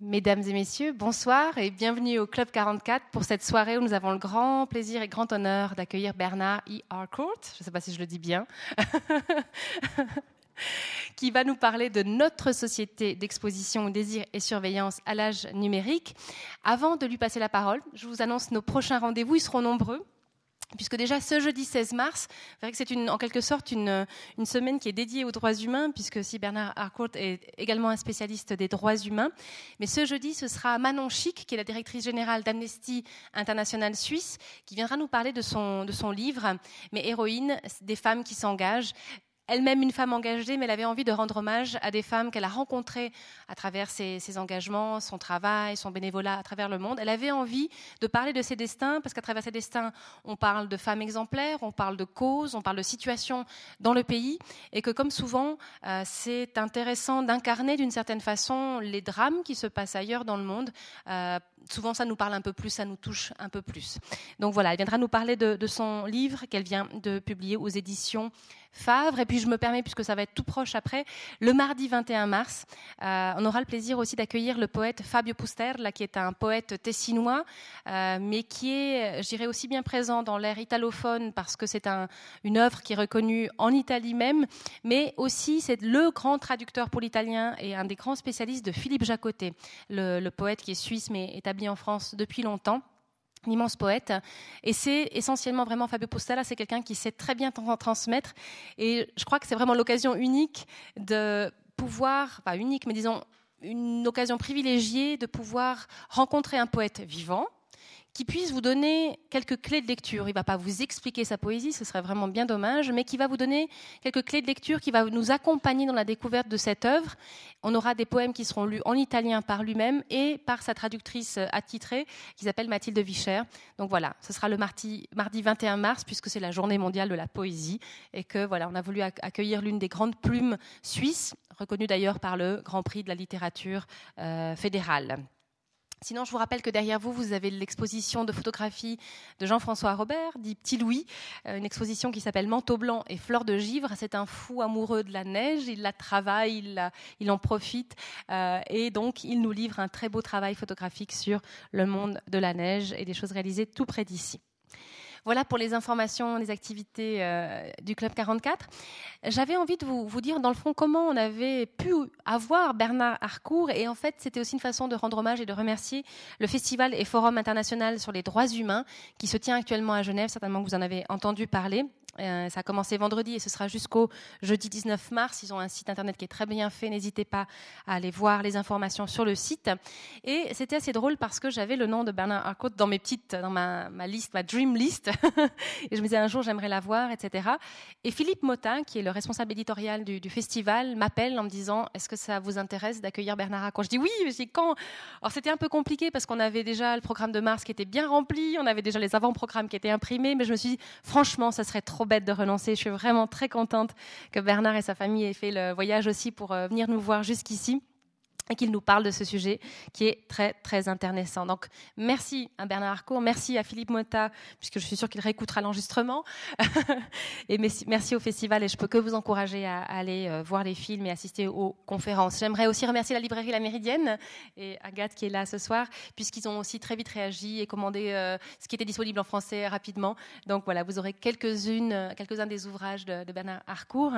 Mesdames et messieurs, bonsoir et bienvenue au Club 44 pour cette soirée où nous avons le grand plaisir et grand honneur d'accueillir Bernard E. Harcourt, je ne sais pas si je le dis bien, qui va nous parler de notre société d'exposition, désir et surveillance à l'âge numérique. Avant de lui passer la parole, je vous annonce nos prochains rendez-vous, ils seront nombreux puisque déjà ce jeudi 16 mars, c'est en quelque sorte une, semaine qui est dédiée aux droits humains, puisque si Bernard Harcourt est également un spécialiste des droits humains. Mais ce jeudi, ce sera Manon Chic, qui est la directrice générale d'Amnesty International Suisse, qui viendra nous parler de son, de son livre, Mes héroïnes, des femmes qui s'engagent, elle-même une femme engagée, mais elle avait envie de rendre hommage à des femmes qu'elle a rencontrées à travers ses, engagements, son travail, son bénévolat à travers le monde. Elle avait envie de parler de ses destins, parce qu'à travers ses destins, on parle de femmes exemplaires, on parle de causes, on parle de situations dans le pays, et que comme souvent, euh, c'est intéressant d'incarner d'une certaine façon les drames qui se passent ailleurs dans le monde. Euh, souvent, ça nous parle un peu plus, ça nous touche un peu plus. Donc voilà, elle viendra nous parler de, de son livre qu'elle vient de publier aux éditions Favre. Et puis je me permets, puisque ça va être tout proche après, le mardi 21 mars, euh, on aura le plaisir aussi d'accueillir le poète Fabio Pusterla, qui est un poète tessinois, euh, mais qui est, je dirais, aussi bien présent dans l'ère italophone, parce que c'est un, une œuvre qui est reconnue en Italie même, mais aussi c'est le grand traducteur pour l'italien et un des grands spécialistes de Philippe Jacotet, le, le poète qui est suisse mais établi en France depuis longtemps un immense poète. Et c'est essentiellement vraiment Fabio Postala, c'est quelqu'un qui sait très bien transmettre. Et je crois que c'est vraiment l'occasion unique de pouvoir, pas unique, mais disons une occasion privilégiée de pouvoir rencontrer un poète vivant, qui puisse vous donner quelques clés de lecture. Il ne va pas vous expliquer sa poésie, ce serait vraiment bien dommage, mais qui va vous donner quelques clés de lecture, qui va nous accompagner dans la découverte de cette œuvre. On aura des poèmes qui seront lus en italien par lui-même et par sa traductrice attitrée, qui s'appelle Mathilde Vicher. Donc voilà, ce sera le mardi, mardi 21 mars, puisque c'est la journée mondiale de la poésie, et que voilà, on a voulu accueillir l'une des grandes plumes suisses, reconnue d'ailleurs par le Grand Prix de la littérature euh, fédérale. Sinon, je vous rappelle que derrière vous, vous avez l'exposition de photographie de Jean-François Robert, dit Petit Louis, euh, une exposition qui s'appelle Manteau blanc et fleurs de givre. C'est un fou amoureux de la neige, il la travaille, il, en profite, euh, et donc il nous livre un très beau travail photographique sur le monde de la neige et des choses réalisées tout près d'ici. Voilà pour les informations, les activités euh, du Club 44. J'avais envie de vous, dire, dans le fond, comment on avait pu avoir Bernard Harcourt. Et en fait, c'était aussi une façon de rendre hommage et de remercier le Festival et Forum international sur les droits humains qui se tient actuellement à Genève. Certainement vous en avez entendu parler. Euh, ça a commencé vendredi et ce sera jusqu'au jeudi 19 mars. Ils ont un site internet qui est très bien fait. N'hésitez pas à aller voir les informations sur le site. Et c'était assez drôle parce que j'avais le nom de Bernard Harcourt dans mes petites, dans ma, liste, ma dream list. et je me disais un jour j'aimerais la voir, etc. Et Philippe Motin, qui est le responsable éditorial du, du festival, m'appelle en me disant est-ce que ça vous intéresse d'accueillir Bernard Harcourt? Je dis oui. Je dis quand? Alors c'était un peu compliqué parce qu'on avait déjà le programme de mars qui était bien rempli, on avait déjà les avant-programmes qui étaient imprimés, mais je me suis dit franchement ça serait trop bête de renoncer. Je suis vraiment très contente que Bernard et sa famille aient fait le voyage aussi pour euh, venir nous voir jusqu'ici et qu'il nous parle de ce sujet qui est très très intéressant. Donc merci à Bernard Harcourt, merci à Philippe Mota, puisque je suis sûre qu'il réécoutera l'enregistrement, et merci au festival et je peux que vous encourager à, aller euh, voir les films et assister aux conférences. J'aimerais aussi remercier la librairie La Méridienne et Agathe qui est là ce soir, puisqu'ils ont aussi très vite réagi et commandé euh, ce qui était disponible en français rapidement. Donc voilà, vous aurez quelques-unes, quelques-uns des ouvrages de, de Bernard Harcourt.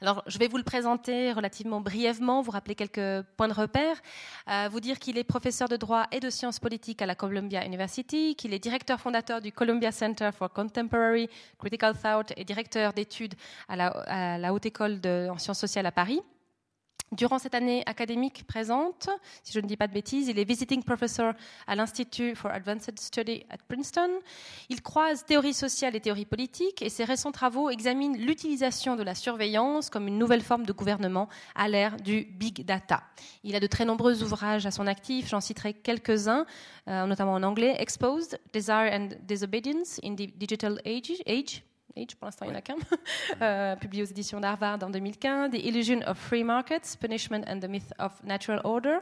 Alors je vais vous le présenter relativement brièvement, vous rappeler quelques points de vous dire qu'il est professeur de droit et de sciences politiques à la Columbia University, qu'il est directeur fondateur du Columbia Center for Contemporary Critical Thought et directeur d'études à la, à la Haute École de, en sciences sociales à Paris. Durant cette année académique présente, si je ne dis pas de bêtises, il est visiting professor à l'Institut for Advanced Study at Princeton. Il croise théorie sociale et théorie politique et ses récents travaux examinent l'utilisation de la surveillance comme une nouvelle forme de gouvernement à l'ère du big data. Il a de très nombreux ouvrages à son actif, j'en citerai quelques-uns, euh, notamment en anglais, Exposed, Desire and Disobedience in the Digital age Age, pour l'instant il n'y en a qu'un, euh, publié aux éditions d'Harvard en 2015, The Illusion of Free Markets, Punishment and the Myth of Natural Order,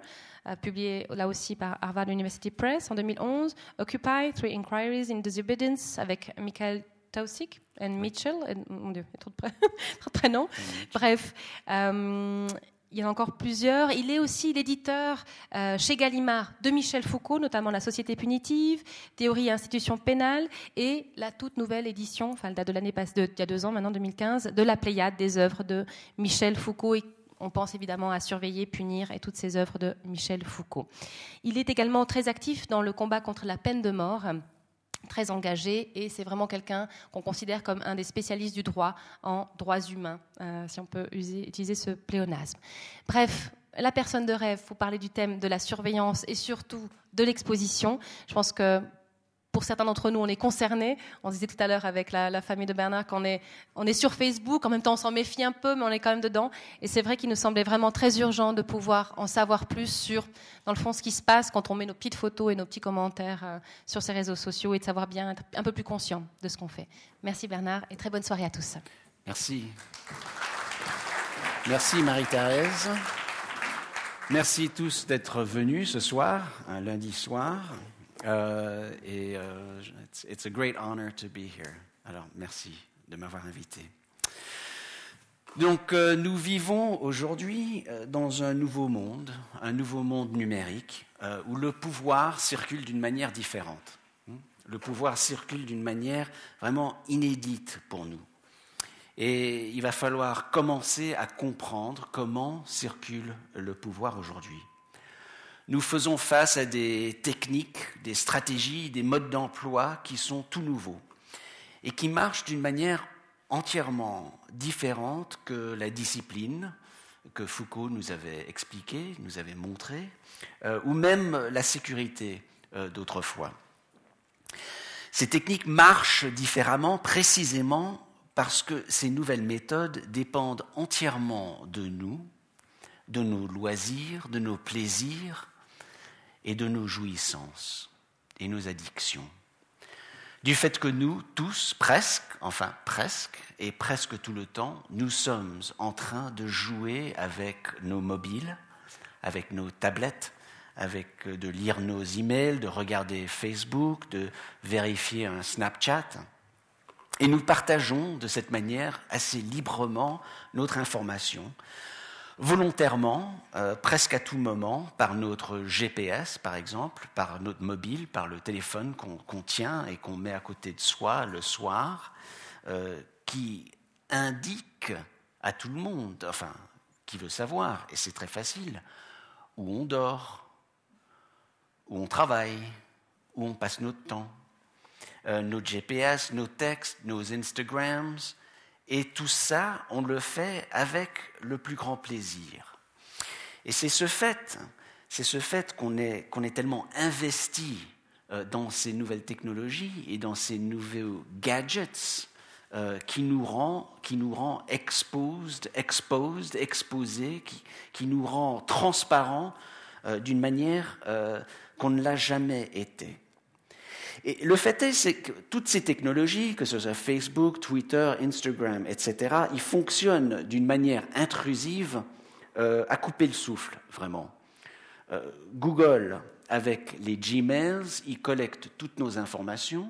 euh, publié là aussi par Harvard University Press en 2011, Occupy, Three Inquiries in Disobedience avec Michael Tausig et Mitchell, et, mon Dieu, il y a trop de, prénoms. Bref, euh, il y en a encore plusieurs. Il est aussi l'éditeur euh, chez Gallimard de Michel Foucault, notamment La Société punitive, Théorie et institutions pénales, et la toute nouvelle édition, enfin de l'année passée, il y a deux ans maintenant, 2015, de la Pléiade des œuvres de Michel Foucault. Et on pense évidemment à Surveiller, Punir et toutes ces œuvres de Michel Foucault. Il est également très actif dans le combat contre la peine de mort très engagé et c'est vraiment quelqu'un qu'on considère comme un des spécialistes du droit en droits humains, euh, si on peut utiliser ce pléonasme. Bref, la personne de rêve, vous parler du thème de la surveillance et surtout de l'exposition. Je pense que pour certains d'entre nous, on est concernés. On disait tout à l'heure avec la, famille de Bernard qu'on est, on est sur Facebook. En même temps, on s'en méfie un peu, mais on est quand même dedans. Et c'est vrai qu'il nous semblait vraiment très urgent de pouvoir en savoir plus sur, dans le fond, ce qui se passe quand on met nos petites photos et nos petits commentaires euh, sur ces réseaux sociaux et de savoir bien être un peu plus conscient de ce qu'on fait. Merci Bernard et très bonne soirée à tous. Merci. Merci Marie-Thérèse. Merci tous d'être venus ce soir, un lundi soir. Euh, et uh, it's, a great honor to be here. Alors, merci de m'avoir invité. Donc, euh, nous vivons aujourd'hui euh, dans un nouveau monde, un nouveau monde numérique, où le pouvoir circule d'une manière différente. Hmm? Le pouvoir circule d'une manière vraiment inédite pour nous. Et il va falloir commencer à comprendre comment circule le pouvoir aujourd'hui nous faisons face à des techniques, des stratégies, des modes d'emploi qui sont tout nouveaux et qui marchent d'une manière entièrement différente que la discipline que Foucault nous avait expliquée, nous avait montré, euh, ou même la sécurité euh, d'autrefois. Ces techniques marchent différemment précisément parce que ces nouvelles méthodes dépendent entièrement de nous, de nos loisirs, de nos plaisirs, et de nos jouissances et nos addictions. Du fait que nous, tous, presque, enfin presque, et presque tout le temps, nous sommes en train de jouer avec nos mobiles, avec nos tablettes, avec de lire nos emails, de regarder Facebook, de vérifier un Snapchat. Et nous partageons de cette manière assez librement notre information volontairement, euh, presque à tout moment, par notre GPS, par exemple, par notre mobile, par le téléphone qu'on tient et qu'on met à côté de soi le soir, euh, qui indique à tout le monde, enfin, qui veut savoir, et c'est très facile, où on dort, où on travaille, où on passe notre temps. Euh, nos GPS, nos textes, nos Instagrams, et tout ça, on le fait avec le plus grand plaisir. Et c'est ce fait, c'est ce fait qu'on est, est tellement investi euh, dans ces nouvelles technologies et dans ces nouveaux gadgets euh, qui nous rend, qui nous rend exposed, exposed, exposés, qui, nous rend transparents euh, d'une manière qu'on ne l'a jamais été. Et le fait est, c'est que toutes ces technologies, que ce soit Facebook, Twitter, Instagram, etc., ils fonctionnent d'une manière intrusive euh, à couper le souffle, vraiment. Euh, Google, avec les Gmails, ils collectent toutes nos informations,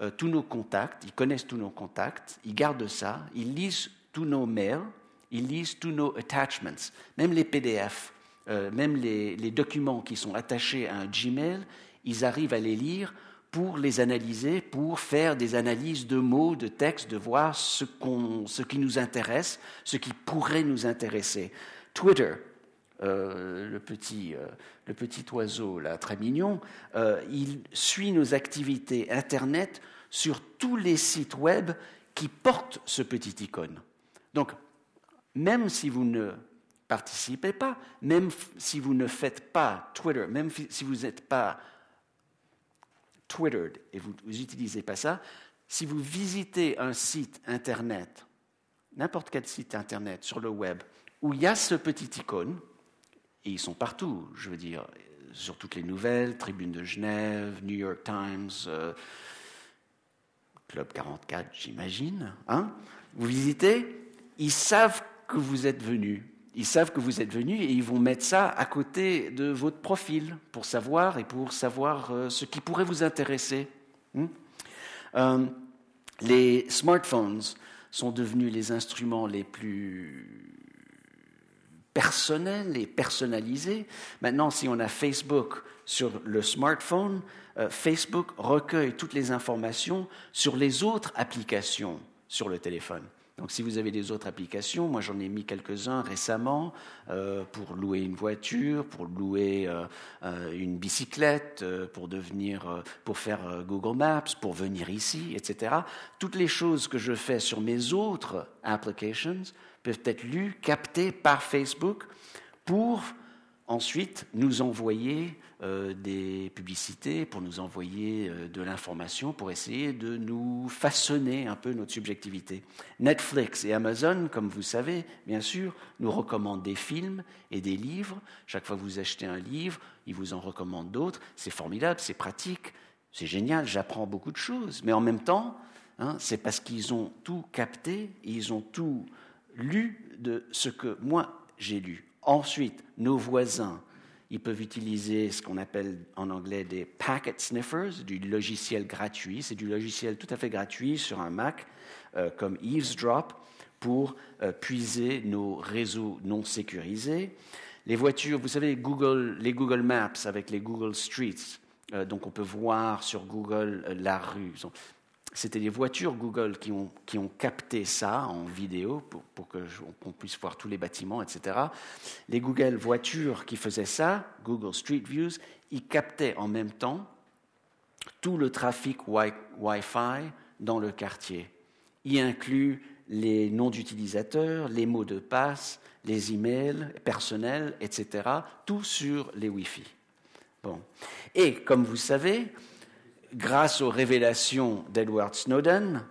euh, tous nos contacts, ils connaissent tous nos contacts, ils gardent ça, ils lisent tous nos mails, ils lisent tous nos attachments, même les PDF, même les, les documents qui sont attachés à un Gmail, ils arrivent à les lire pour les analyser, pour faire des analyses de mots, de textes, de voir ce, ce qui nous intéresse, ce qui pourrait nous intéresser. Twitter, euh, le, petit, euh, le petit oiseau là, très mignon, euh, il suit nos activités Internet sur tous les sites web qui portent ce petit icône. Donc, même si vous ne participez pas, même si vous ne faites pas Twitter, même si vous n'êtes pas Twitter et vous n'utilisez pas ça, si vous visitez un site Internet, n'importe quel site Internet sur le web, où il y a ce petit icône, et ils sont partout, je veux dire, sur toutes les nouvelles, Tribune de Genève, New York Times, euh, Club 44, j'imagine, hein vous visitez, ils savent que vous êtes venu. Ils savent que vous êtes venu et ils vont mettre ça à côté de votre profil pour savoir et pour savoir euh, ce qui pourrait vous intéresser. Hmm? Euh, les smartphones sont devenus les instruments les plus personnel et personnalisé. Maintenant, si on a Facebook sur le smartphone, euh, Facebook recueille toutes les informations sur les autres applications sur le téléphone. Donc si vous avez des autres applications, moi j'en ai mis quelques-uns récemment euh, pour louer une voiture, pour louer euh, euh, une bicyclette, pour devenir, pour faire Google Maps, pour venir ici, etc. Toutes les choses que je fais sur mes autres applications peuvent être lues, captées par Facebook pour ensuite nous envoyer euh, des publicités, pour nous envoyer euh, de l'information, pour essayer de nous façonner un peu notre subjectivité. Netflix et Amazon, comme vous savez, bien sûr, nous recommandent des films et des livres. Chaque fois que vous achetez un livre, ils vous en recommandent d'autres. C'est formidable, c'est pratique, c'est génial, j'apprends beaucoup de choses. Mais en même temps, hein, c'est parce qu'ils ont tout capté, ils ont tout lu de ce que moi j'ai lu. Ensuite, nos voisins, ils peuvent utiliser ce qu'on appelle en anglais des packet sniffers, du logiciel gratuit. C'est du logiciel tout à fait gratuit sur un Mac, euh, comme Eavesdrop, pour euh, puiser nos réseaux non sécurisés. Les voitures, vous savez, Google, les Google Maps avec les Google Streets, euh, donc on peut voir sur Google la rue. C'était des voitures Google qui ont, capté ça en vidéo pour, pour qu'on puisse voir tous les bâtiments, etc. Les Google voitures qui faisaient ça, Google Street Views, ils captaient en même temps tout le trafic Wi-Fi dans le quartier. Y inclut les noms d'utilisateurs, les mots de passe, les emails personnels, etc. Tout sur les Wi-Fi. Bon. Et comme vous savez, grâce aux révélations d'Edward Snowden,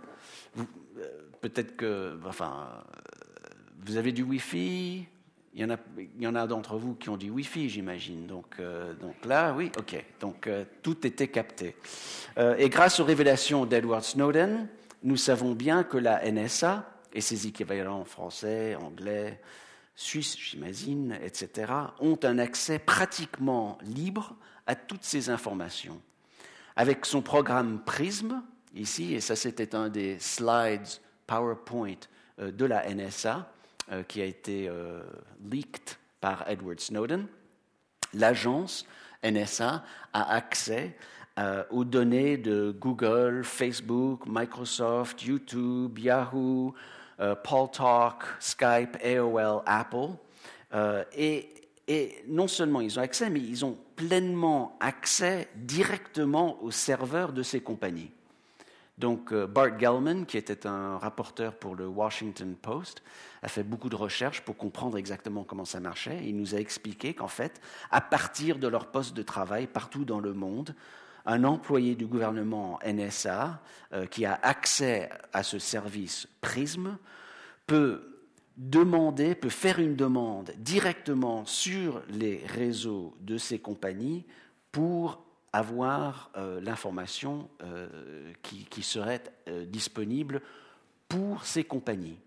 euh, peut-être que, enfin, euh, vous avez du Wi-Fi. Il y en a, il y en a d'entre vous qui ont du Wi-Fi, j'imagine. Donc, euh, donc là, oui, ok. Donc tout était capté. et grâce aux révélations d'Edward Snowden, nous savons bien que la NSA et ses équivalents français, anglais, suisses, j'imagine, etc., ont un accès pratiquement libre à toutes ces informations avec son programme PRISM, ici, et ça c'était un des slides PowerPoint euh, de la NSA euh, qui a été euh, leaked par Edward Snowden, l'agence NSA a accès aux données de Google, Facebook, Microsoft, YouTube, Yahoo, Paul Talk, Skype, AOL, Apple. Et non seulement ils ont accès, mais ils ont pleinement accès directement aux serveurs de ces compagnies. Donc euh, Bart Gellman, qui était un rapporteur pour le Washington Post, a fait beaucoup de recherches pour comprendre exactement comment ça marchait. Il nous a expliqué qu'en fait, à partir de leur poste de travail partout dans le monde, un employé du gouvernement NSA euh, qui a accès à ce service PRISM peut demander, peut faire une demande directement sur les réseaux de ces compagnies pour avoir euh, l'information euh, qui, serait euh, disponible pour ces compagnies.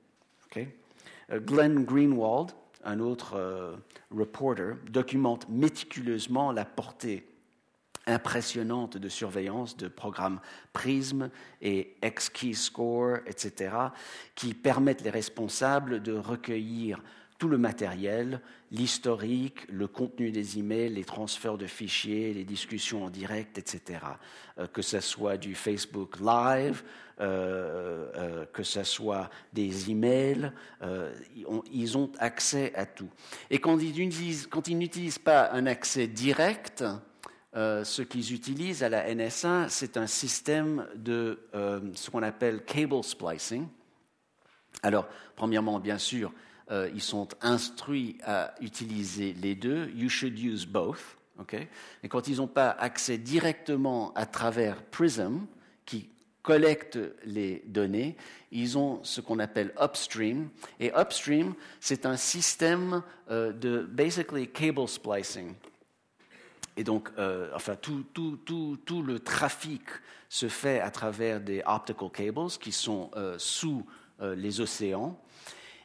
Glenn Greenwald, un autre reporter, documente méticuleusement la portée impressionnante de surveillance de programmes PRISM et X-Keyscore, etc., qui permettent les responsables de recueillir tout le matériel, l'historique, le contenu des emails, les transferts de fichiers, les discussions en direct, etc. Euh, que ce soit du Facebook Live, euh, euh, que ce soit des emails, ils ont accès à tout. Et quand ils n'utilisent pas un accès direct, euh, ce qu'ils utilisent à la NSA, c'est un système de euh, ce qu'on appelle cable splicing. Alors, premièrement, bien sûr, euh, ils sont instruits à utiliser les deux. You should use both. Okay? Et quand ils n'ont pas accès directement à travers Prism, qui collecte les données, ils ont ce qu'on appelle upstream. Et upstream, c'est un système de basically cable splicing. Et donc, euh, enfin, tout, le trafic se fait à travers des optical cables qui sont euh, sous euh, les océans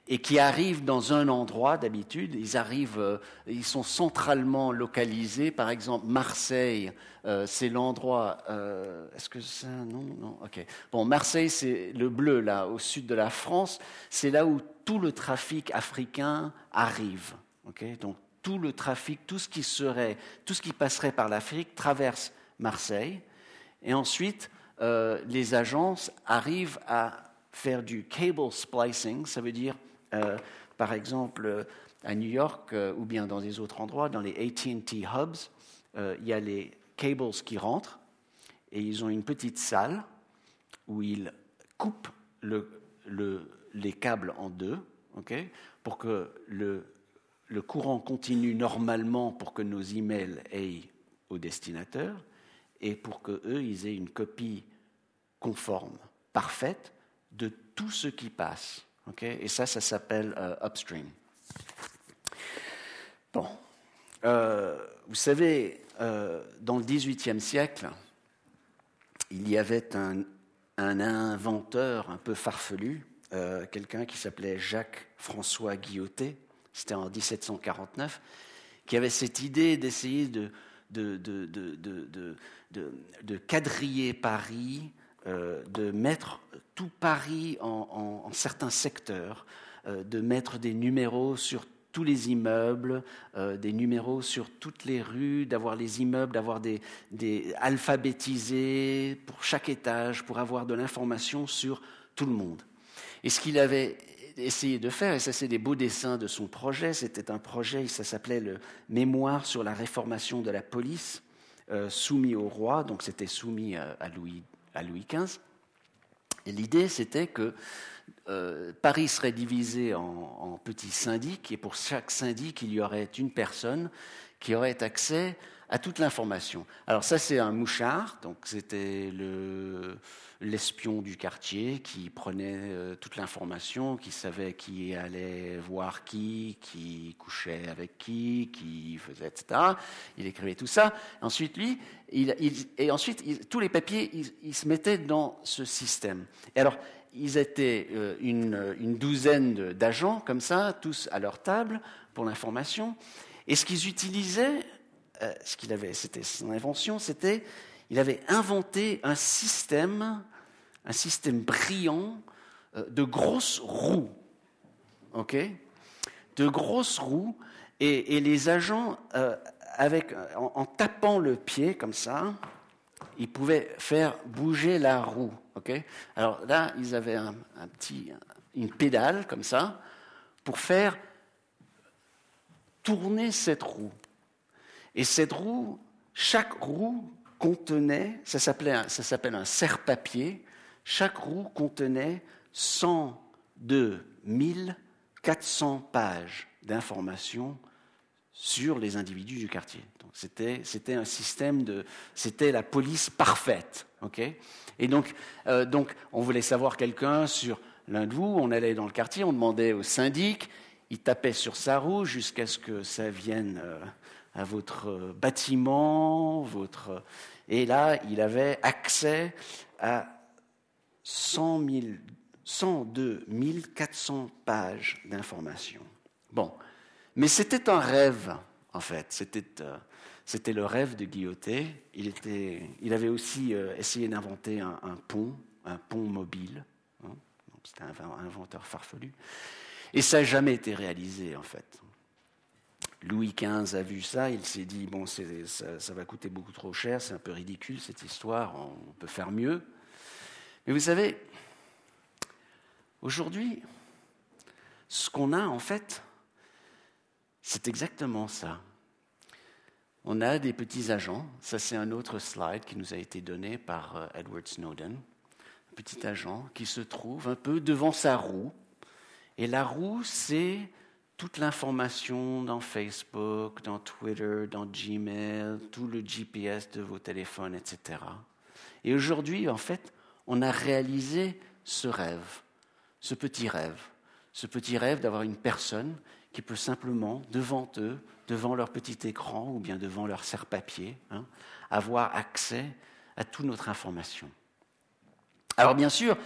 et qui arrivent dans un endroit d'habitude. Ils arrivent, ils sont centralement localisés. Par exemple, Marseille, c'est l'endroit. Est-ce que ça Non, non. Ok. Bon, Marseille, c'est le bleu là, au sud de la France. C'est là où tout le trafic africain arrive. Donc tout le trafic, tout ce qui serait, tout ce qui passerait par l'Afrique traverse Marseille. Et ensuite, euh, les agences arrivent à faire du cable splicing, ça veut dire, euh, par exemple, à New York euh, ou bien dans des autres endroits, dans les ATT hubs, il y a les cables qui rentrent et ils ont une petite salle où ils coupent les câbles en deux pour que le, le courant continue normalement pour que nos emails aillent au destinataire et pour qu'eux, ils aient une copie conforme, parfaite, de tout ce qui passe. et ça, ça s'appelle euh, upstream. Bon. Euh, vous savez, euh, dans le XVIIIe siècle, il y avait un, inventeur un peu farfelu, quelqu'un qui s'appelait Jacques-François Guillotet, c'était en 1749, qui avait cette idée d'essayer de, quadriller Paris, euh, de mettre tout Paris en, certains secteurs, euh, de mettre des numéros sur tous les immeubles, euh, des numéros sur toutes les rues, d'avoir les immeubles, d'avoir des, des alphabétisés pour chaque étage, pour avoir de l'information sur tout le monde. Et ce qu'il avait essayé de faire, et ça c'est des beaux dessins de son projet, c'était un projet, ça s'appelait le Mémoire sur la réformation de la police, euh, soumis au roi, donc c'était soumis à, Louis, à Louis XV. Et l'idée c'était que euh, Paris serait divisé en, petits syndics, et pour chaque syndic, il y aurait une personne qui aurait accès à toute l'information. Alors ça c'est un mouchard, donc c'était le l'espion du quartier qui prenait euh, toute l'information, qui savait qui allait voir qui, qui couchait avec qui, qui faisait, etc. Il écrivait tout ça. Ensuite, lui, et ensuite, tous les papiers, ils, se mettaient dans ce système. Et alors, ils étaient euh, une douzaine d'agents comme ça, tous à leur table pour l'information. Et ce qu'ils utilisaient, euh, ce qu'il avait, c'était son invention, c'était il avait inventé un système, un système brillant euh, de grosses roues, ok, de grosses roues, et, les agents, euh, en, tapant le pied comme ça, ils pouvaient faire bouger la roue, ok? Alors là, ils avaient une pédale comme ça pour faire tourner cette roue. Et cette roue, chaque roue contenait, ça s'appelle un serre-papier, chaque roue contenait 102 400 pages d'informations sur les individus du quartier. C'était un système de, c'était la police parfaite, ok? Et donc, euh, donc, on voulait savoir quelqu'un sur l'un de vous, on allait dans le quartier, on demandait au syndic, il tapait sur sa roue jusqu'à ce que ça vienne euh, à votre euh, bâtiment, votre... et là, il avait accès à 100 000, 102 400 pages d'informations. Bon, mais c'était un rêve, en fait. C'était, euh, le rêve de Guillotet. Il, était, il avait aussi euh, essayé d'inventer un, pont, un pont mobile. Hein. C'était un inventeur farfelu. Et ça n'a jamais été réalisé, en fait. Louis XV a vu ça, il s'est dit, bon, ça, va coûter beaucoup trop cher, c'est un peu ridicule cette histoire, on peut faire mieux. Mais vous savez, aujourd'hui, ce qu'on a en fait, c'est exactement ça. On a des petits agents, ça c'est un autre slide qui nous a été donné par euh, Edward Snowden, un petit agent qui se trouve un peu devant sa roue, et la roue c'est toute l'information dans Facebook, dans Twitter, dans Gmail, tout le GPS de vos téléphones, etc. Et aujourd'hui, en fait, on a réalisé ce rêve, ce petit rêve, ce petit rêve d'avoir une personne qui peut simplement, devant eux, devant leur petit écran ou bien devant leur serre-papier, hein, avoir accès à toute notre information. Alors bien sûr,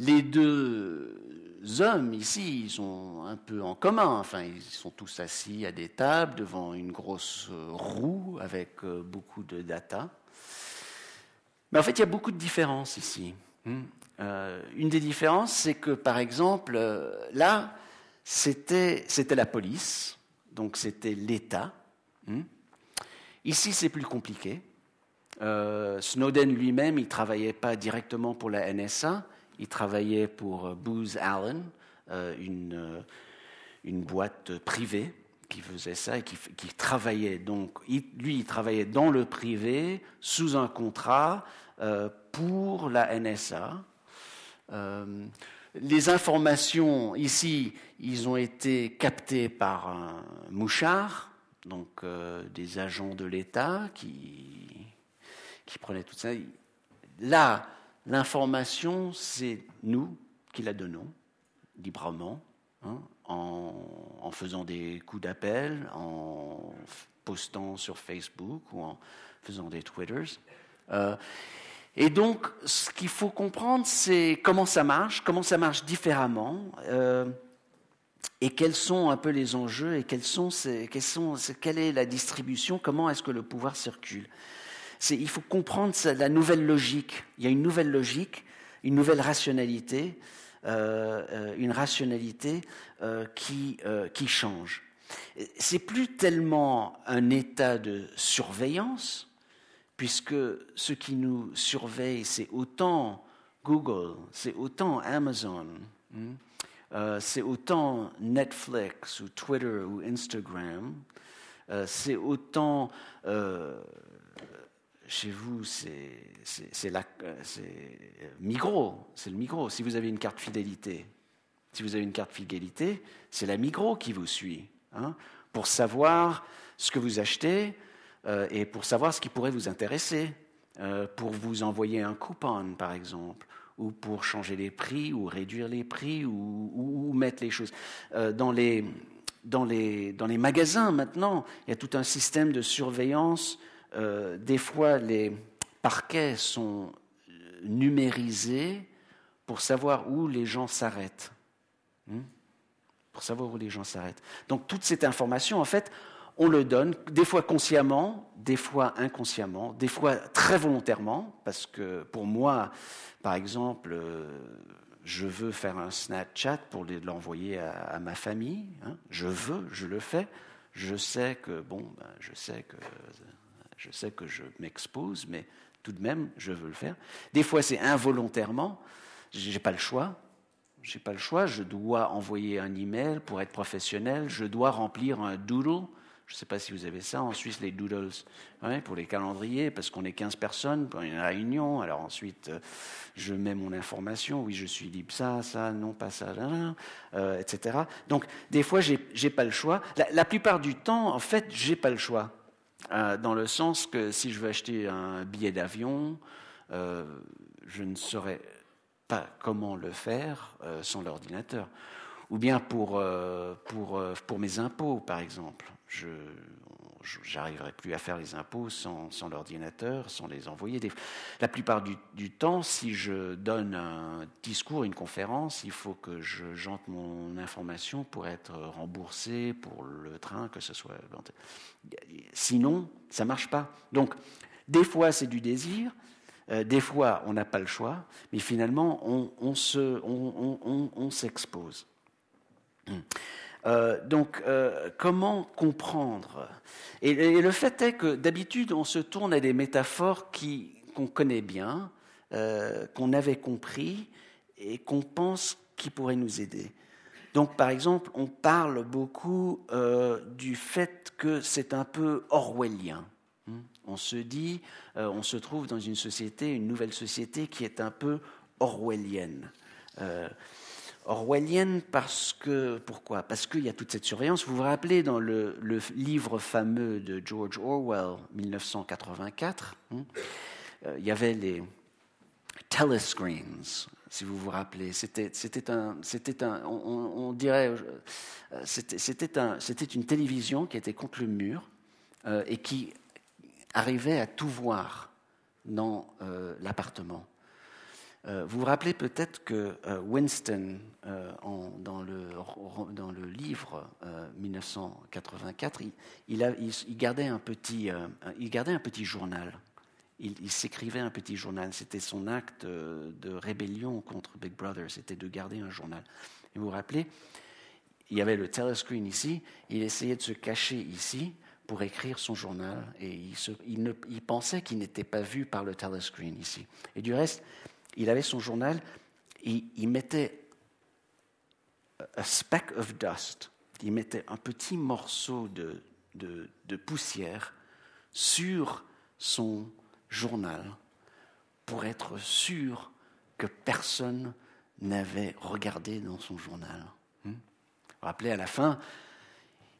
les deux hommes ici, ils sont un peu en commun. Enfin, ils sont tous assis à des tables devant une grosse roue avec euh, beaucoup de data. Mais en fait, il y a beaucoup de différences ici. Hmm. Euh, une des différences, c'est que, par exemple, euh, là, c'était la police, donc c'était l'État. Hmm. Ici, c'est plus compliqué. Snowden lui-même, il travaillait pas directement pour la NSA, il travaillait pour euh, Booz Allen, euh, une, une, boîte privée qui faisait ça et qui, travaillait. Donc, lui, il travaillait dans le privé, sous un contrat pour la NSA. les informations, ici, ils ont été captées par un mouchard, donc des agents de l'État qui qui prenait tout ça. Là, l'information, c'est nous qui la donnons librement, hein, en, faisant des coups d'appel, en postant sur Facebook ou en faisant des Twitters. Euh, et donc, ce qu'il faut comprendre, c'est comment ça marche, comment ça marche différemment, euh, et quels sont un peu les enjeux, et quels sont, quels sont, quelle est la distribution, comment est-ce que le pouvoir circule il faut comprendre la nouvelle logique. Il y a une nouvelle logique, une nouvelle rationalité, euh, euh, une rationalité euh, qui, qui change. C'est plus tellement un état de surveillance, puisque ce qui nous surveille, c'est autant Google, c'est autant Amazon, hein, c'est autant Netflix ou Twitter ou Instagram, c'est autant chez vous, c'est Migros, c'est le Migros. Si vous avez une carte fidélité, si vous avez une carte fidélité, c'est la Migros qui vous suit, hein, pour savoir ce que vous achetez euh, et pour savoir ce qui pourrait vous intéresser, euh, pour vous envoyer un coupon, par exemple, ou pour changer les prix, ou réduire les prix, ou, mettre les choses. Euh, dans, les, dans, les, dans les magasins, maintenant, il y a tout un système de surveillance euh, des fois, les parquets sont numérisés pour savoir où les gens s'arrêtent. Hmm? pour savoir où les gens s'arrêtent. Donc toute cette information, en fait, on le donne, des fois consciemment, des fois inconsciemment, des fois très volontairement, parce que pour moi, par exemple, euh, je veux faire un Snapchat pour l'envoyer à, ma famille. Hein. Je veux, je le fais. Je sais que, bon, ben, je sais que je sais que je m'expose, mais tout de même, je veux le faire. Des fois, c'est involontairement. Je n'ai pas le choix. Je n'ai pas le choix. Je dois envoyer un email pour être professionnel. Je dois remplir un doodle. Je ne sais pas si vous avez ça en Suisse, les doodles, pour les calendriers, parce qu'on est 15 personnes pour une réunion. Alors ensuite, euh, je mets mon information. Oui, je suis libre, ça, ça, non, pas ça, euh, etc. Donc, des fois, je n'ai pas le choix. La, la, plupart du temps, en fait, je n'ai pas le choix. Euh, dans le sens que si je veux acheter un billet d'avion, euh, je ne saurais pas comment le faire euh, sans l'ordinateur. Ou bien pour, pour, pour mes impôts, par exemple. N'arriverai plus à faire les impôts sans, l'ordinateur, sans les envoyer. La plupart du, temps, si je donne un discours, une conférence, il faut que je jante mon information pour être remboursé pour le train, que ce soit. Sinon, ça marche pas. Donc, des fois, c'est du désir, euh, des fois, on n'a pas le choix, mais finalement, on, on s'expose. On, on, euh, donc, euh, comment comprendre? Et, le fait est que d'habitude, on se tourne à des métaphores qu'on connaît bien, qu'on avait compris et qu'on pense qui pourraient nous aider. Donc, par exemple, on parle beaucoup euh, du fait que c'est un peu orwellien. Hmm? On se dit, euh, on se trouve dans une société, une nouvelle société qui est un peu orwellienne. Euh, orwellienne parce que, pourquoi? Parce qu'il y a toute cette surveillance. Vous vous rappelez dans le, livre fameux de George Orwell, 1984, hmm? il y avait les telescreens, si vous vous rappelez. C'était, un, c'était un, on, dirait, euh, une télévision qui était contre le mur euh, et qui arrivait à tout voir dans euh, l'appartement. Vous vous rappelez peut-être que Winston, en, dans, le, livre 1984, il, il, il, gardait un petit, il journal il, s'écrivait un petit journal. C'était son acte de rébellion contre Big Brother, c'était de garder un journal. Et vous vous rappelez, il y avait le telescreen ici, il essayait de se cacher ici pour écrire son journal et il, pensait qu'il n'était pas vu par le telescreen ici. Et du reste, il avait son journal, et il mettait a speck of dust, il mettait un petit morceau de, de poussière sur son journal pour être sûr que personne n'avait regardé dans son journal. Hmm? Vous vous rappelez, à la fin,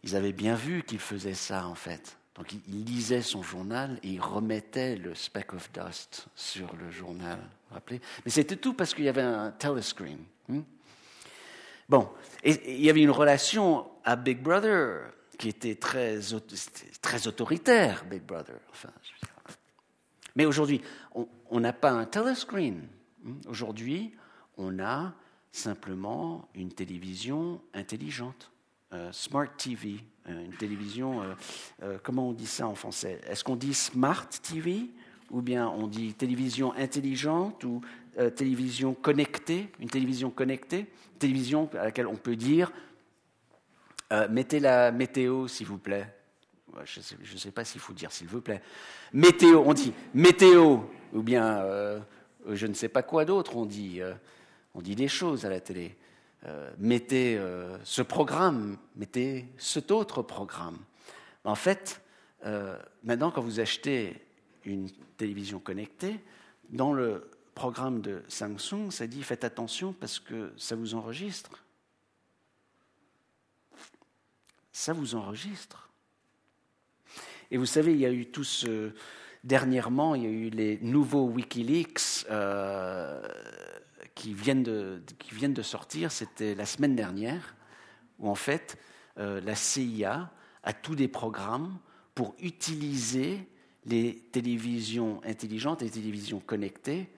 ils avaient bien vu qu'il faisait ça, en fait. Donc il lisait son journal et il remettait le speck of dust sur le journal. Mais c'était tout parce qu'il y avait un telescreen. Hmm? Bon, et il y avait une relation à Big Brother qui était très, très autoritaire, Big Brother. Enfin, mais aujourd'hui, on n'a pas un telescreen. Hmm? Aujourd'hui, on a simplement une télévision intelligente, euh, smart TV, euh, une télévision, euh, comment on dit ça en français? Est-ce qu'on dit smart TV ou bien on dit télévision intelligente ou télévision connectée, une télévision connectée, télévision à laquelle on peut dire mettez la météo s'il vous plaît. Je ne sais, pas s'il faut dire s'il vous plaît. Météo, on dit météo, ou bien je ne sais pas quoi d'autre, on dit on dit des choses à la télé. Euh, mettez euh, ce programme, mettez cet autre programme. En fait, euh, maintenant, quand vous achetez une télévision connectée, dans le programme de Samsung, ça dit faites attention parce que ça vous enregistre. Ça vous enregistre. Et vous savez, il y a eu tout ce. Dernièrement, il y a eu les nouveaux Wikileaks qui viennent de, qui viennent de sortir, c'était la semaine dernière, où en fait euh, la CIA a tous des programmes pour utiliser les télévisions intelligentes, les télévisions connectées,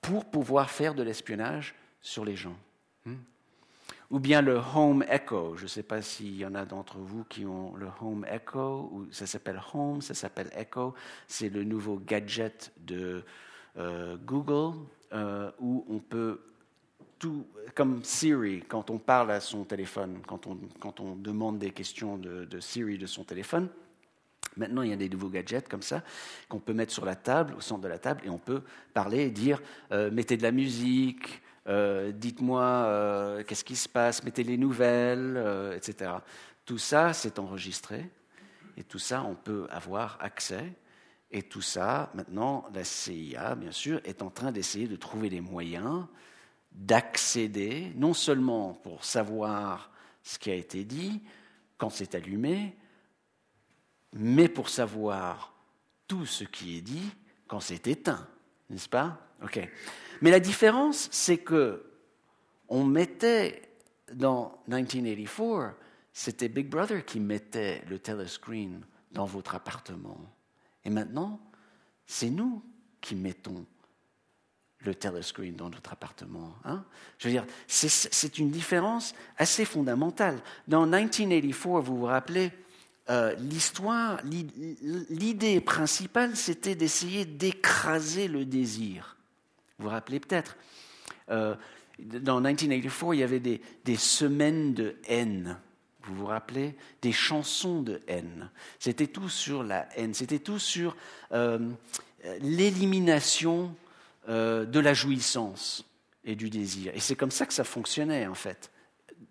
pour pouvoir faire de l'espionnage sur les gens. Hmm? Ou bien le Home Echo. Je ne sais pas s'il y en a d'entre vous qui ont le Home Echo, ça s'appelle Home, ça s'appelle Echo. C'est le nouveau gadget de euh, Google euh, où on peut tout, comme Siri, quand on parle à son téléphone, quand on, quand on demande des questions de, Siri de son téléphone, maintenant il y a des nouveaux gadgets comme ça qu'on peut mettre sur la table, au centre de la table, et on peut parler et dire euh, mettez de la musique, euh, dites-moi euh, qu'est-ce qui se passe, mettez les nouvelles, etc. Tout ça, c'est enregistré, et tout ça, on peut avoir accès. Et tout ça, maintenant, la CIA, bien sûr, est en train d'essayer de trouver des moyens d'accéder, non seulement pour savoir ce qui a été dit quand c'est allumé, mais pour savoir tout ce qui est dit quand c'est éteint, n'est-ce pas? Ok. Mais la différence, c'est que on mettait dans 1984, c'était Big Brother qui mettait le telescreen dans votre appartement. Et maintenant, c'est nous qui mettons le telescreen dans notre appartement. Hein? Je veux dire, c'est une différence assez fondamentale. Dans 1984, vous vous rappelez, euh, l'histoire, l'idée principale, c'était d'essayer d'écraser le désir. Vous vous rappelez peut-être. Euh, dans 1984, il y avait des, semaines de haine. Vous vous rappelez? Des chansons de haine. C'était tout sur la haine. C'était tout sur euh, l'élimination de la jouissance et du désir. Et c'est comme ça que ça fonctionnait, en fait,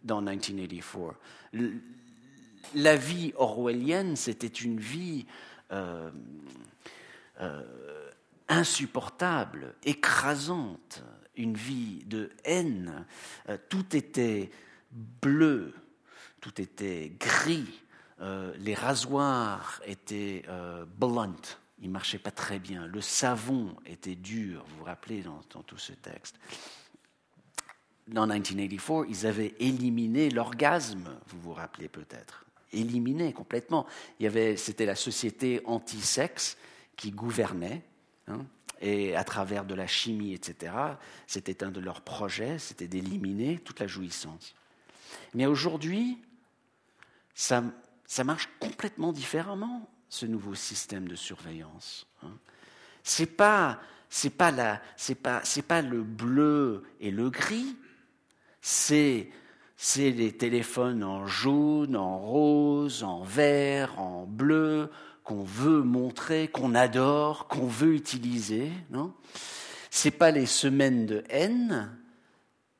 dans 1984. La vie orwellienne, c'était une vie euh, euh, insupportable, écrasante, une vie de haine. tout était bleu, tout était gris, les rasoirs étaient blunt, il ne marchait pas très bien. Le savon était dur, vous vous rappelez dans, tout ce texte. Dans 1984, ils avaient éliminé l'orgasme, vous vous rappelez peut-être. Éliminé complètement. Il y avait, c'était la société anti-sexe qui gouvernait, hein, et à travers de la chimie, etc. C'était un de leurs projets, c'était d'éliminer toute la jouissance. Mais aujourd'hui, ça, ça marche complètement différemment ce nouveau système de surveillance. Hein. Ce n'est pas, c'est pas, c'est pas, c'est pas le bleu et le gris, c'est c'est les téléphones en jaune, en rose, en vert, en bleu, qu'on veut montrer, qu'on adore, qu'on veut utiliser. Non? C'est pas les semaines de haine.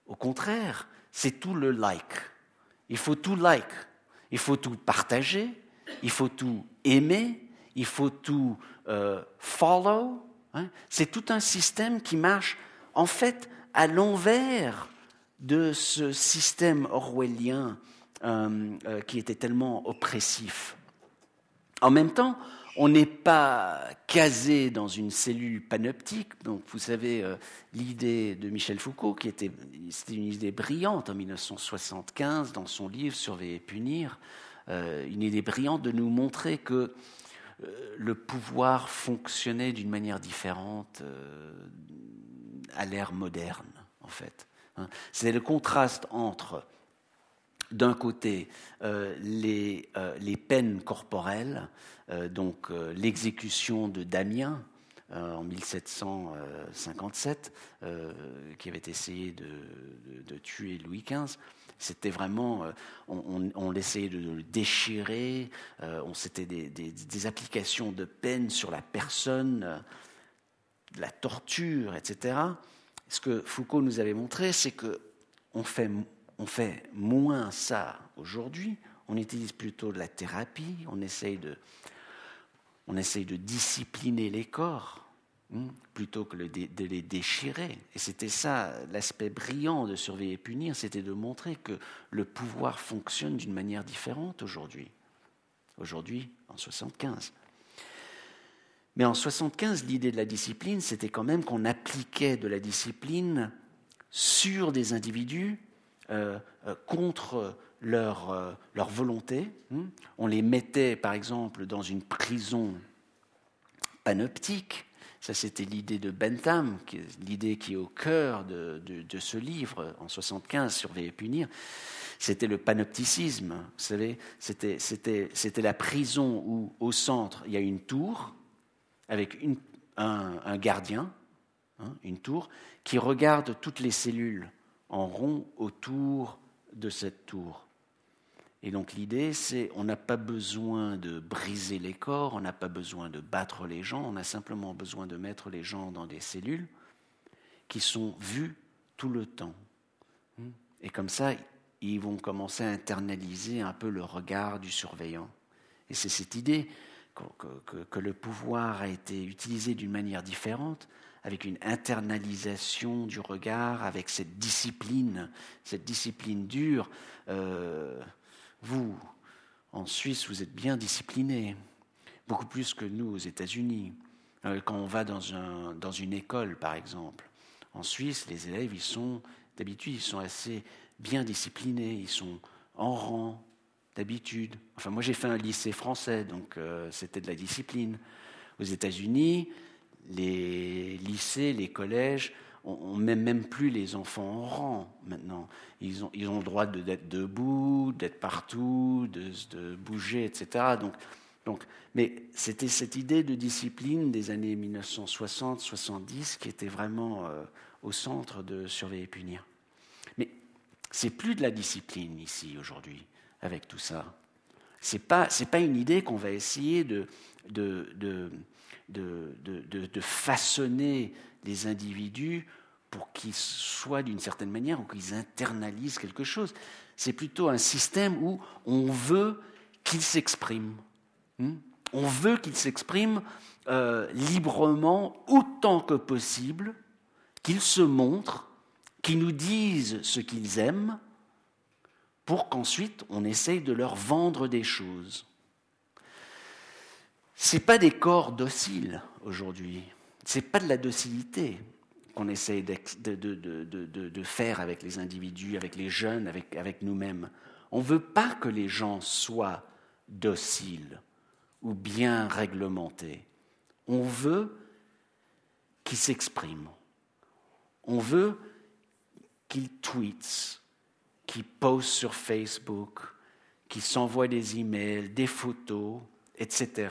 Au contraire, c'est tout le like. Il faut tout like. Il faut tout partager. Il faut tout aimer. Il faut tout euh, follow. Hein. c'est tout un système qui marche en fait à l'envers de ce système orwellien euh, euh, qui était tellement oppressif. En même temps, on n'est pas casé dans une cellule panoptique. Donc, vous savez, euh, l'idée de Michel Foucault, qui était, c'était une idée brillante en 1975 dans son livre Surveiller et punir, une idée brillante de nous montrer que le pouvoir fonctionnait d'une manière différente à l'ère moderne, en fait. Hein. C'est le contraste entre, d'un côté, euh, euh, les, peines corporelles, euh, donc l'exécution de Damien en 1757, qui avait essayé de, tuer Louis XV. C'était vraiment, on, on, essayait de le déchirer, c'était des, des, applications de peine sur la personne, la torture, etc ce que Foucault nous avait montré, c'est qu'on fait, on fait moins ça aujourd'hui, on utilise plutôt de la thérapie, on essaye de, on essaye de discipliner les corps hein, plutôt que de les déchirer. Et c'était ça l'aspect brillant de surveiller et punir, c'était de montrer que le pouvoir fonctionne d'une manière différente aujourd'hui. Aujourd'hui, en 75. Mais en 75, l'idée de la discipline, c'était quand même qu'on appliquait de la discipline sur des individus euh, euh, contre leur, euh, leur volonté. Hein. On les mettait, par exemple, dans une prison panoptique. Ça, c'était l'idée de Bentham, l'idée qui est au cœur de, de, ce livre, en 75, Surveiller et punir. C'était le panopticisme. Vous savez, c'était la prison où, au centre, il y a une tour, avec un, gardien, hein, une tour, qui regarde toutes les cellules en rond autour de cette tour. Et donc l'idée, c'est on n'a pas besoin de briser les corps, on n'a pas besoin de battre les gens, on a simplement besoin de mettre les gens dans des cellules qui sont vues tout le temps. Et comme ça, ils vont commencer à internaliser un peu le regard du surveillant. Et c'est cette idée que, le pouvoir a été utilisé d'une manière différente, avec une internalisation du regard, avec cette discipline, cette discipline dure. Euh, vous, en Suisse, vous êtes bien disciplinés, beaucoup plus que nous aux États-Unis. Euh, quand on va dans, un, dans une école, par exemple, en Suisse, les élèves, d'habitude, ils sont assez bien disciplinés, ils sont en rang, d'habitude. Enfin, moi j'ai fait un lycée français, donc euh, c'était de la discipline. Aux États-Unis, les lycées, les collèges, on ne met même plus les enfants en rang maintenant. Ils ont, ils ont le droit d'être debout, d'être partout, de, bouger, etc. Donc, donc, mais c'était cette idée de discipline des années 1960-70 qui était vraiment euh, au centre de surveiller et punir. Mais c'est plus de la discipline ici aujourd'hui avec tout ça. Ce n'est pas, pas, une idée qu'on va essayer de, de, de, de, façonner les individus pour qu'ils soient d'une certaine manière ou qu'ils internalisent quelque chose. C'est plutôt un système où on veut qu'ils s'expriment. Hmm? On veut qu'ils s'expriment euh, librement autant que possible, qu'ils se montrent, qu'ils nous disent ce qu'ils aiment, pour qu'ensuite on essaye de leur vendre des choses. Ce n'est pas des corps dociles aujourd'hui, ce n'est pas de la docilité qu'on essaye de, faire avec les individus, avec les jeunes, avec, avec nous-mêmes. On ne veut pas que les gens soient dociles ou bien réglementés. On veut qu'ils s'expriment. On veut qu'ils tweetent, qui postent sur Facebook, qui s'envoient des emails, des photos, etc.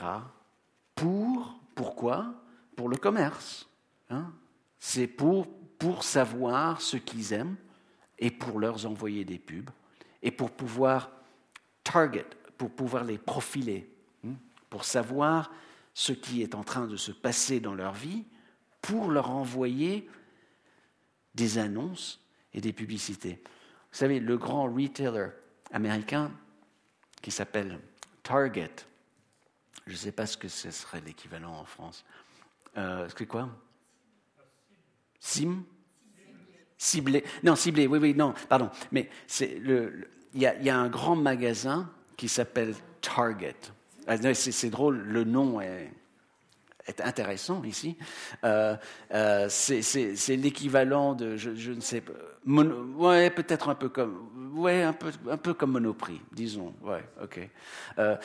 Pour, pourquoi? Pour le commerce. Hein. C'est pour, pour savoir ce qu'ils aiment et pour leur envoyer des pubs. et pour pouvoir target, pour pouvoir les profiler, hein, pour savoir ce qui est en train de se passer dans leur vie, pour leur envoyer des annonces et des publicités. Vous savez, le grand retailer américain qui s'appelle Target, je ne sais pas ce que ce serait l'équivalent en France. Euh, c'est quoi? Sim? Ciblé. Non, ciblé, oui, oui, non, pardon. Mais il y, a un grand magasin qui s'appelle Target. Ah, c'est drôle, le nom est, est intéressant ici. Euh, euh, c'est l'équivalent de, je, ne sais pas, ouais, peut-être un peu comme, ouais, un peu, un peu comme Monoprix, disons, ouais, ok. Euh,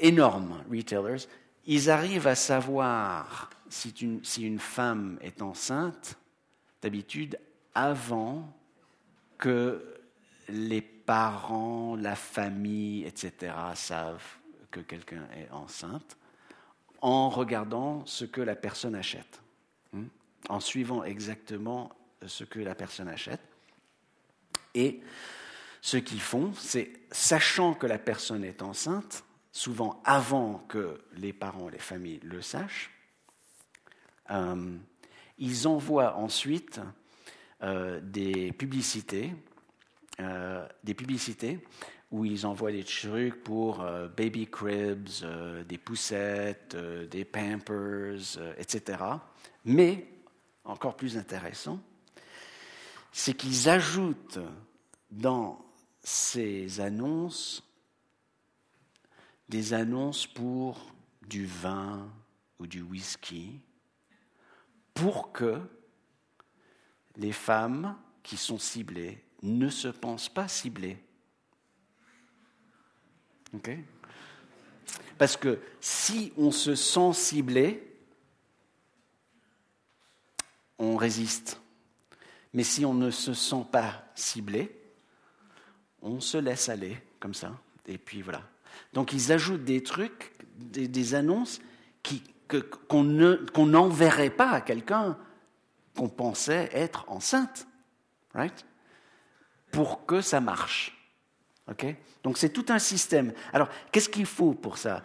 énormes retailers, ils arrivent à savoir si une, si une femme est enceinte, d'habitude, avant que les parents, la famille, etc., savent que quelqu'un est enceinte en regardant ce que la personne achète, hein, en suivant exactement ce que la personne achète. Et ce qu'ils font, c'est, sachant que la personne est enceinte, souvent avant que les parents les familles le sachent, euh, ils envoient ensuite euh, des publicités, euh, des publicités où ils envoient des trucs pour euh, baby cribs, euh, des poussettes, euh, des pampers, etc. Mais, encore plus intéressant, c'est qu'ils ajoutent dans ces annonces des annonces pour du vin ou du whisky pour que les femmes qui sont ciblées ne se pensent pas ciblées parce que si on se sent ciblé, on résiste. Mais si on ne se sent pas ciblé, on se laisse aller comme ça. Et puis voilà. Donc ils ajoutent des trucs, des, annonces qu'on n'enverrait pas à quelqu'un qu'on pensait être enceinte, right? Pour que ça marche. Donc c'est tout un système. Alors qu'est-ce qu'il faut pour ça?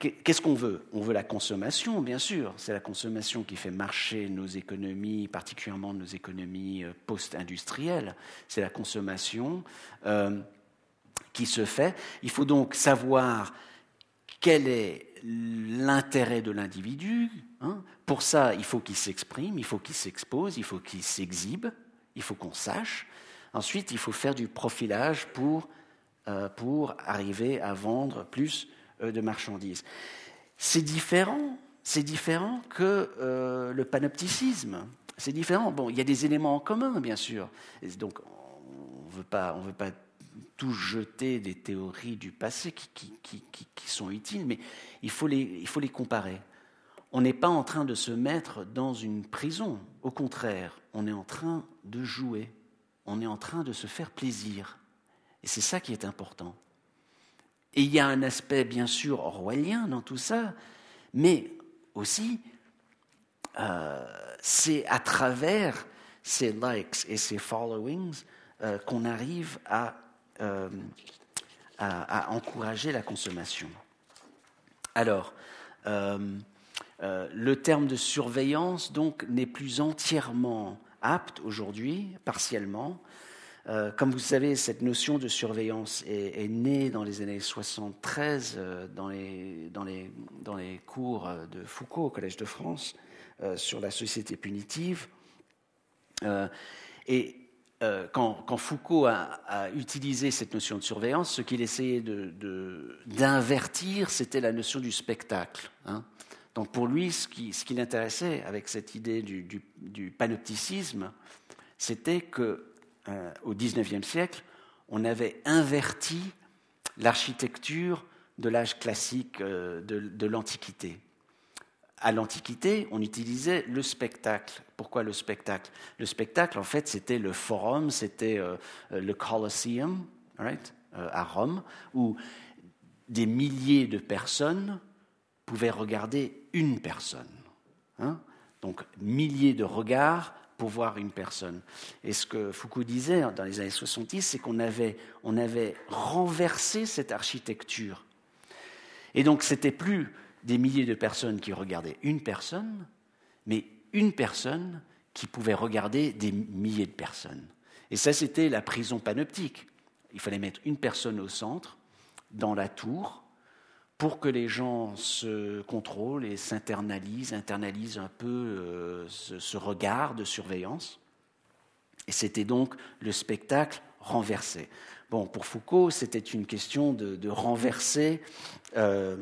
Qu'est-ce qu'on veut? On veut la consommation, bien sûr. C'est la consommation qui fait marcher nos économies, particulièrement nos économies euh, post-industrielles. C'est la consommation euh, qui se fait. Il faut donc savoir quel est l'intérêt de l'individu. Hein. Pour ça, il faut qu'il s'exprime, il faut qu'il s'expose, il faut qu'il s'exhibe, il faut qu'on sache. Ensuite, il faut faire du profilage pour, euh, pour arriver à vendre plus euh, de marchandises. C'est différent, c'est différent que euh, le panopticisme. C'est différent. Bon, il y a des éléments en commun, bien sûr. donc, on ne veut pas, on veut pas tout jeter des théories du passé qui, qui, qui, qui sont utiles, mais il faut les, il faut les comparer. On n'est pas en train de se mettre dans une prison. Au contraire, on est en train de jouer on est en train de se faire plaisir. Et c'est ça qui est important. Et il y a un aspect, bien sûr, orwellien dans tout ça, mais aussi, euh, c'est à travers ces likes et ces followings euh, qu'on arrive euh, à, à, encourager la consommation. Alors, le terme de surveillance, donc, n'est plus entièrement apte aujourd'hui, partiellement. Euh, comme vous savez, cette notion de surveillance est, née dans les années 73 euh, dans, les, cours de Foucault au Collège de France euh, sur la société punitive. et quand, Foucault a, utilisé cette notion de surveillance, ce qu'il essayait d'invertir, de, c'était la notion du spectacle. Hein. Donc pour lui, ce qui, l'intéressait avec cette idée du, panopticisme, c'était que euh, au XIXe siècle, on avait inverti l'architecture de l'âge classique euh, de, l'Antiquité. À l'Antiquité, on utilisait le spectacle. Pourquoi le spectacle? Le spectacle, en fait, c'était le forum, c'était euh, le Colosseum, à Rome, où des milliers de personnes pouvait regarder une personne. Hein. Donc milliers de regards pour voir une personne. Et ce que Foucault disait dans les années 70, c'est qu'on avait, on avait renversé cette architecture. Et donc, c'était plus des milliers de personnes qui regardaient une personne, mais une personne qui pouvait regarder des milliers de personnes. Et ça, c'était la prison panoptique. Il fallait mettre une personne au centre, dans la tour, pour que les gens se contrôlent et s'internalisent, internalisent un peu euh, ce, regard de surveillance. Et c'était donc le spectacle renversé. Bon, pour Foucault, c'était une question de, renverser euh,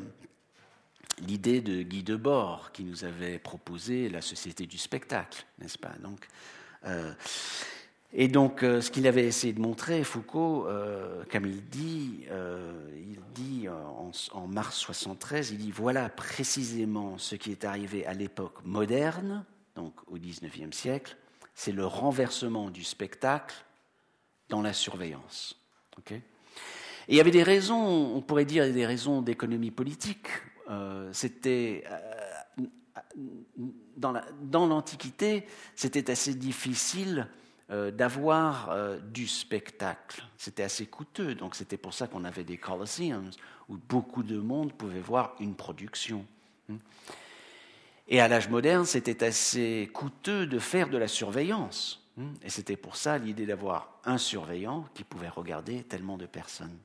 l'idée de Guy Debord qui nous avait proposé la société du spectacle, n'est-ce pas? Donc, euh, et donc, euh, ce qu'il avait essayé de montrer, Foucault, euh, comme il dit, il dit en, mars 73, il dit voilà précisément ce qui est arrivé à l'époque moderne, donc au XIXe siècle, c'est le renversement du spectacle dans la surveillance. et il y avait des raisons, on pourrait dire des raisons d'économie politique euh, c'était euh, dans l'Antiquité, c'était assez difficile euh, d'avoir du spectacle. C'était assez coûteux, donc c'était pour ça qu'on avait des Colosseums où beaucoup de monde pouvait voir une production. Et à l'âge moderne, c'était assez coûteux de faire de la surveillance. Et c'était pour ça l'idée d'avoir un surveillant qui pouvait regarder tellement de personnes.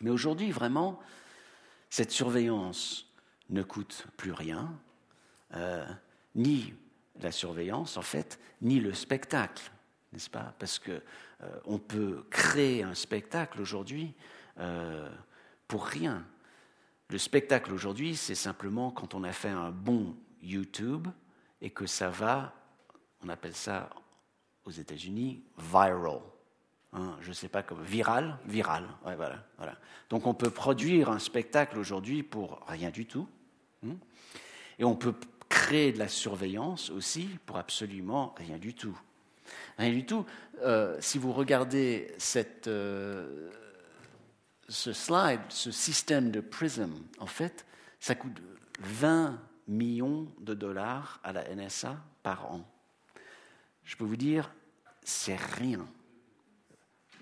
Mais aujourd'hui, vraiment, cette surveillance ne coûte plus rien, euh, ni la surveillance en fait, ni le spectacle, n'est-ce pas? Parce que euh, on peut créer un spectacle aujourd'hui euh, pour rien. Le spectacle aujourd'hui, c'est simplement quand on a fait un bon YouTube et que ça va, on appelle ça aux États-Unis viral. Hein, je ne sais pas comment, viral, viral, voilà, voilà. Donc on peut produire un spectacle aujourd'hui pour rien du tout, hein, et on peut créer de la surveillance aussi pour absolument rien du tout. Rien du tout. Euh, si vous regardez euh, ce slide, ce système de Prism, en fait, ça coûte 20 millions de dollars à la NSA par an. Je peux vous dire, c'est rien.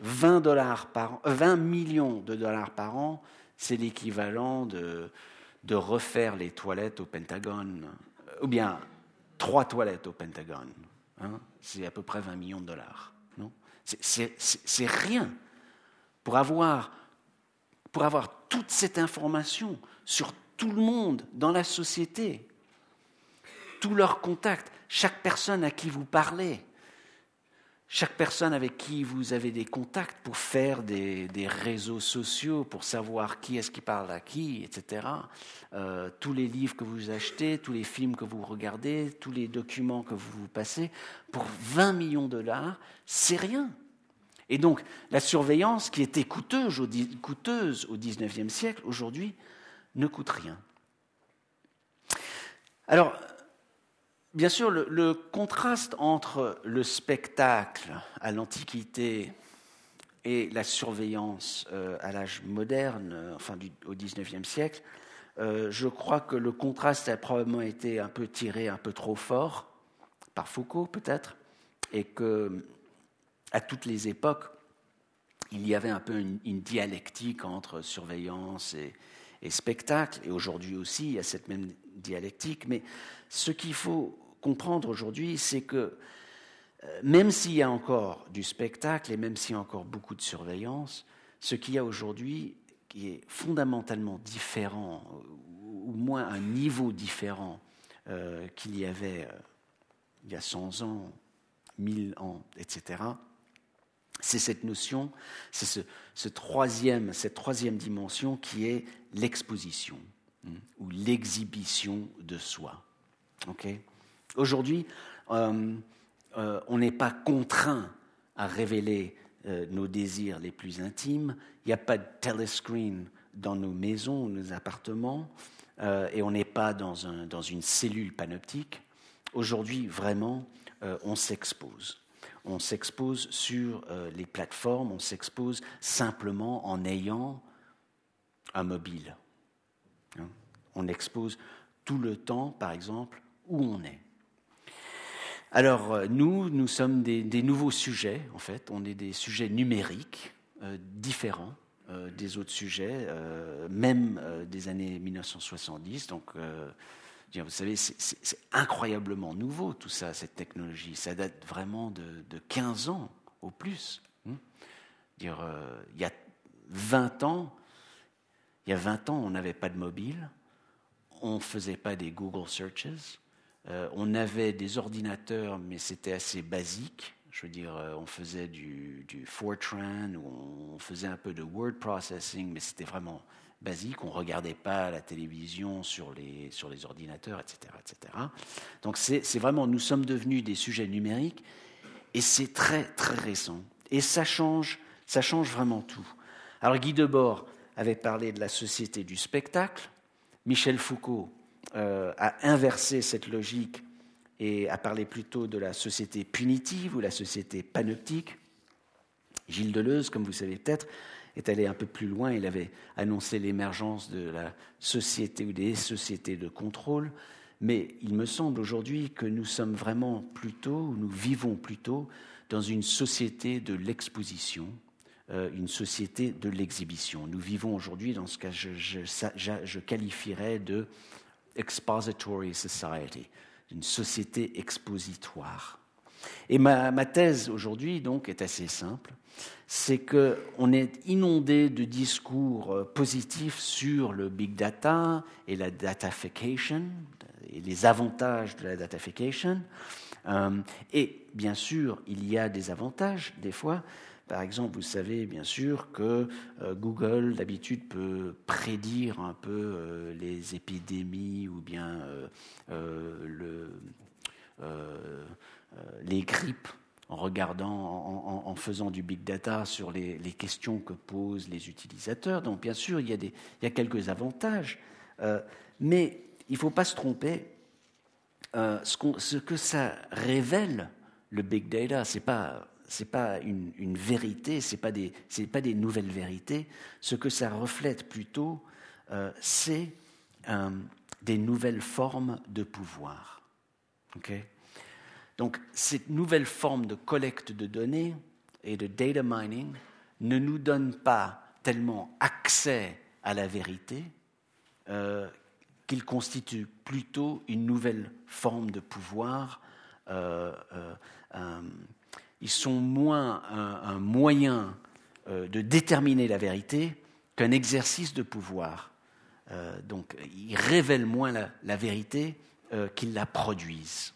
20, dollars par 20 millions de dollars par an, c'est l'équivalent de, refaire les toilettes au Pentagone, euh, ou bien trois toilettes au Pentagone. Hein. c'est à peu près 20 millions de dollars. C'est rien pour avoir, pour avoir toute cette information sur tout le monde dans la société, tous leurs contacts, chaque personne à qui vous parlez, chaque personne avec qui vous avez des contacts pour faire des, réseaux sociaux, pour savoir qui est-ce qui parle à qui, etc. Euh, tous les livres que vous achetez, tous les films que vous regardez, tous les documents que vous passez, pour 20 millions de dollars, c'est rien. Et donc, la surveillance qui était coûteuse coûteuse au 19e siècle, aujourd'hui, ne coûte rien. Alors, Bien sûr, le, contraste entre le spectacle à l'Antiquité et la surveillance euh, à l'âge moderne, euh, enfin au XIXe siècle, euh, je crois que le contraste a probablement été un peu tiré un peu trop fort par Foucault peut-être, et que à toutes les époques, il y avait un peu une, dialectique entre surveillance et, et spectacle, et aujourd'hui aussi il y a cette même dialectique, mais ce qu'il faut comprendre aujourd'hui, c'est que euh, même s'il y a encore du spectacle et même s'il y a encore beaucoup de surveillance, ce qu'il y a aujourd'hui qui est fondamentalement différent, ou moins un niveau différent euh, qu'il y avait euh, il y a 100 ans, 1000 ans, etc., c'est cette notion, c'est ce, troisième, cette troisième dimension qui est l'exposition hein, ou l'exhibition de soi. Okay Aujourd'hui, euh, euh, on n'est pas contraint à révéler euh, nos désirs les plus intimes. Il n'y a pas de telescreen dans nos maisons, nos appartements, et on n'est pas dans, dans, une cellule panoptique. Aujourd'hui, vraiment, on s'expose. On s'expose sur les plateformes, on s'expose simplement en ayant un mobile. Hein. On expose tout le temps, par exemple, où on est. Alors, euh, nous, nous sommes des, nouveaux sujets, en fait. On est des sujets numériques, euh, différents euh, des autres sujets, même des années 1970. Donc, vous savez, c'est incroyablement nouveau, tout ça, cette technologie. Ça date vraiment de, 15 ans au plus. Dire, il y a 20 ans, il y a 20 ans, on n'avait pas de mobile, on ne faisait pas des Google Searches, euh, on avait des ordinateurs, mais c'était assez basique. Je veux dire, euh, on faisait du, Fortran, on faisait un peu de word processing, mais c'était vraiment basique. On ne regardait pas la télévision sur les, sur les ordinateurs, etc. etc. Donc c'est vraiment, nous sommes devenus des sujets numériques, et c'est très, très récent. Et ça change, ça change vraiment tout. Alors Guy Debord avait parlé de la société du spectacle, Michel Foucault euh, a inversé cette logique et a parlé plutôt de la société punitive ou la société panoptique. Gilles Deleuze, comme vous savez peut-être, est allé un peu plus loin. Il avait annoncé l'émergence de la société ou des sociétés de contrôle. Mais il me semble aujourd'hui que nous sommes vraiment plutôt, nous vivons plutôt dans une société de l'exposition, euh, une société de l'exhibition. Nous vivons aujourd'hui dans ce que je qualifierais de expository society, une société expositoire. Et ma, thèse aujourd'hui, donc, est assez simple. C'est qu'on est inondé de discours euh, positifs sur le big data et la datafication, et les avantages de la datafication. Euh, et bien sûr, il y a des avantages, des fois, par exemple, vous savez bien sûr que euh, Google, d'habitude, peut prédire un peu euh, les épidémies ou bien euh, les grippes en regardant, en, faisant du big data sur les, questions que posent les utilisateurs. Donc, bien sûr, il y a, quelques avantages, mais il ne faut pas se tromper. Ce, ce, que ça révèle, le big data, c'est pas ce n'est pas une, vérité, ce n'est pas, des, pas des nouvelles vérités. Ce que ça reflète plutôt, euh, c'est euh, des nouvelles formes de pouvoir. Donc, cette nouvelle forme de collecte de données et de data mining ne nous donne pas tellement accès à la vérité euh, qu'il constitue plutôt une nouvelle forme de pouvoir ils sont moins un, moyen euh, de déterminer la vérité qu'un exercice de pouvoir. Euh, donc, ils révèlent moins la, vérité euh, qu'ils la produisent.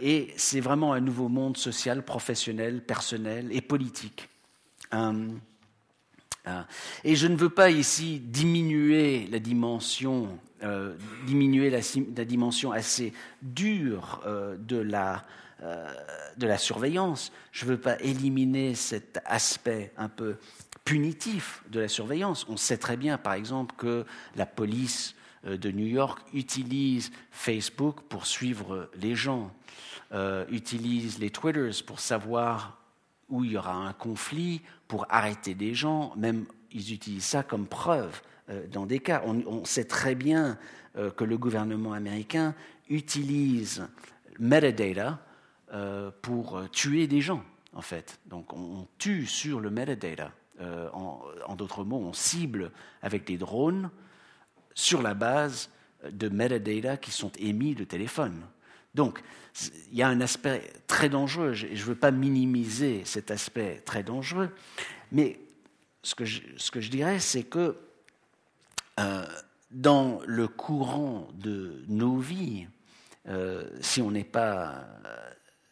et c'est vraiment un nouveau monde social, professionnel, personnel et politique. et je ne veux pas ici diminuer la dimension, diminuer la, dimension assez dure de la euh, de la surveillance. Je ne veux pas éliminer cet aspect un peu punitif de la surveillance. On sait très bien, par exemple, que la police euh, de New York utilise Facebook pour suivre les gens, euh, utilise les Twitters pour savoir où il y aura un conflit, pour arrêter des gens, même ils utilisent ça comme preuve dans des cas. On, sait très bien que le gouvernement américain utilise metadata euh, pour euh, tuer des gens, en fait. Donc on, tue sur le metadata. Euh, en, d'autres mots, on cible avec des drones sur la base de metadata qui sont émis de téléphone. Donc, il y a un aspect très dangereux, et je ne veux pas minimiser cet aspect très dangereux, mais ce que je, ce que je dirais, c'est que dans le courant de nos vies, si on n'est pas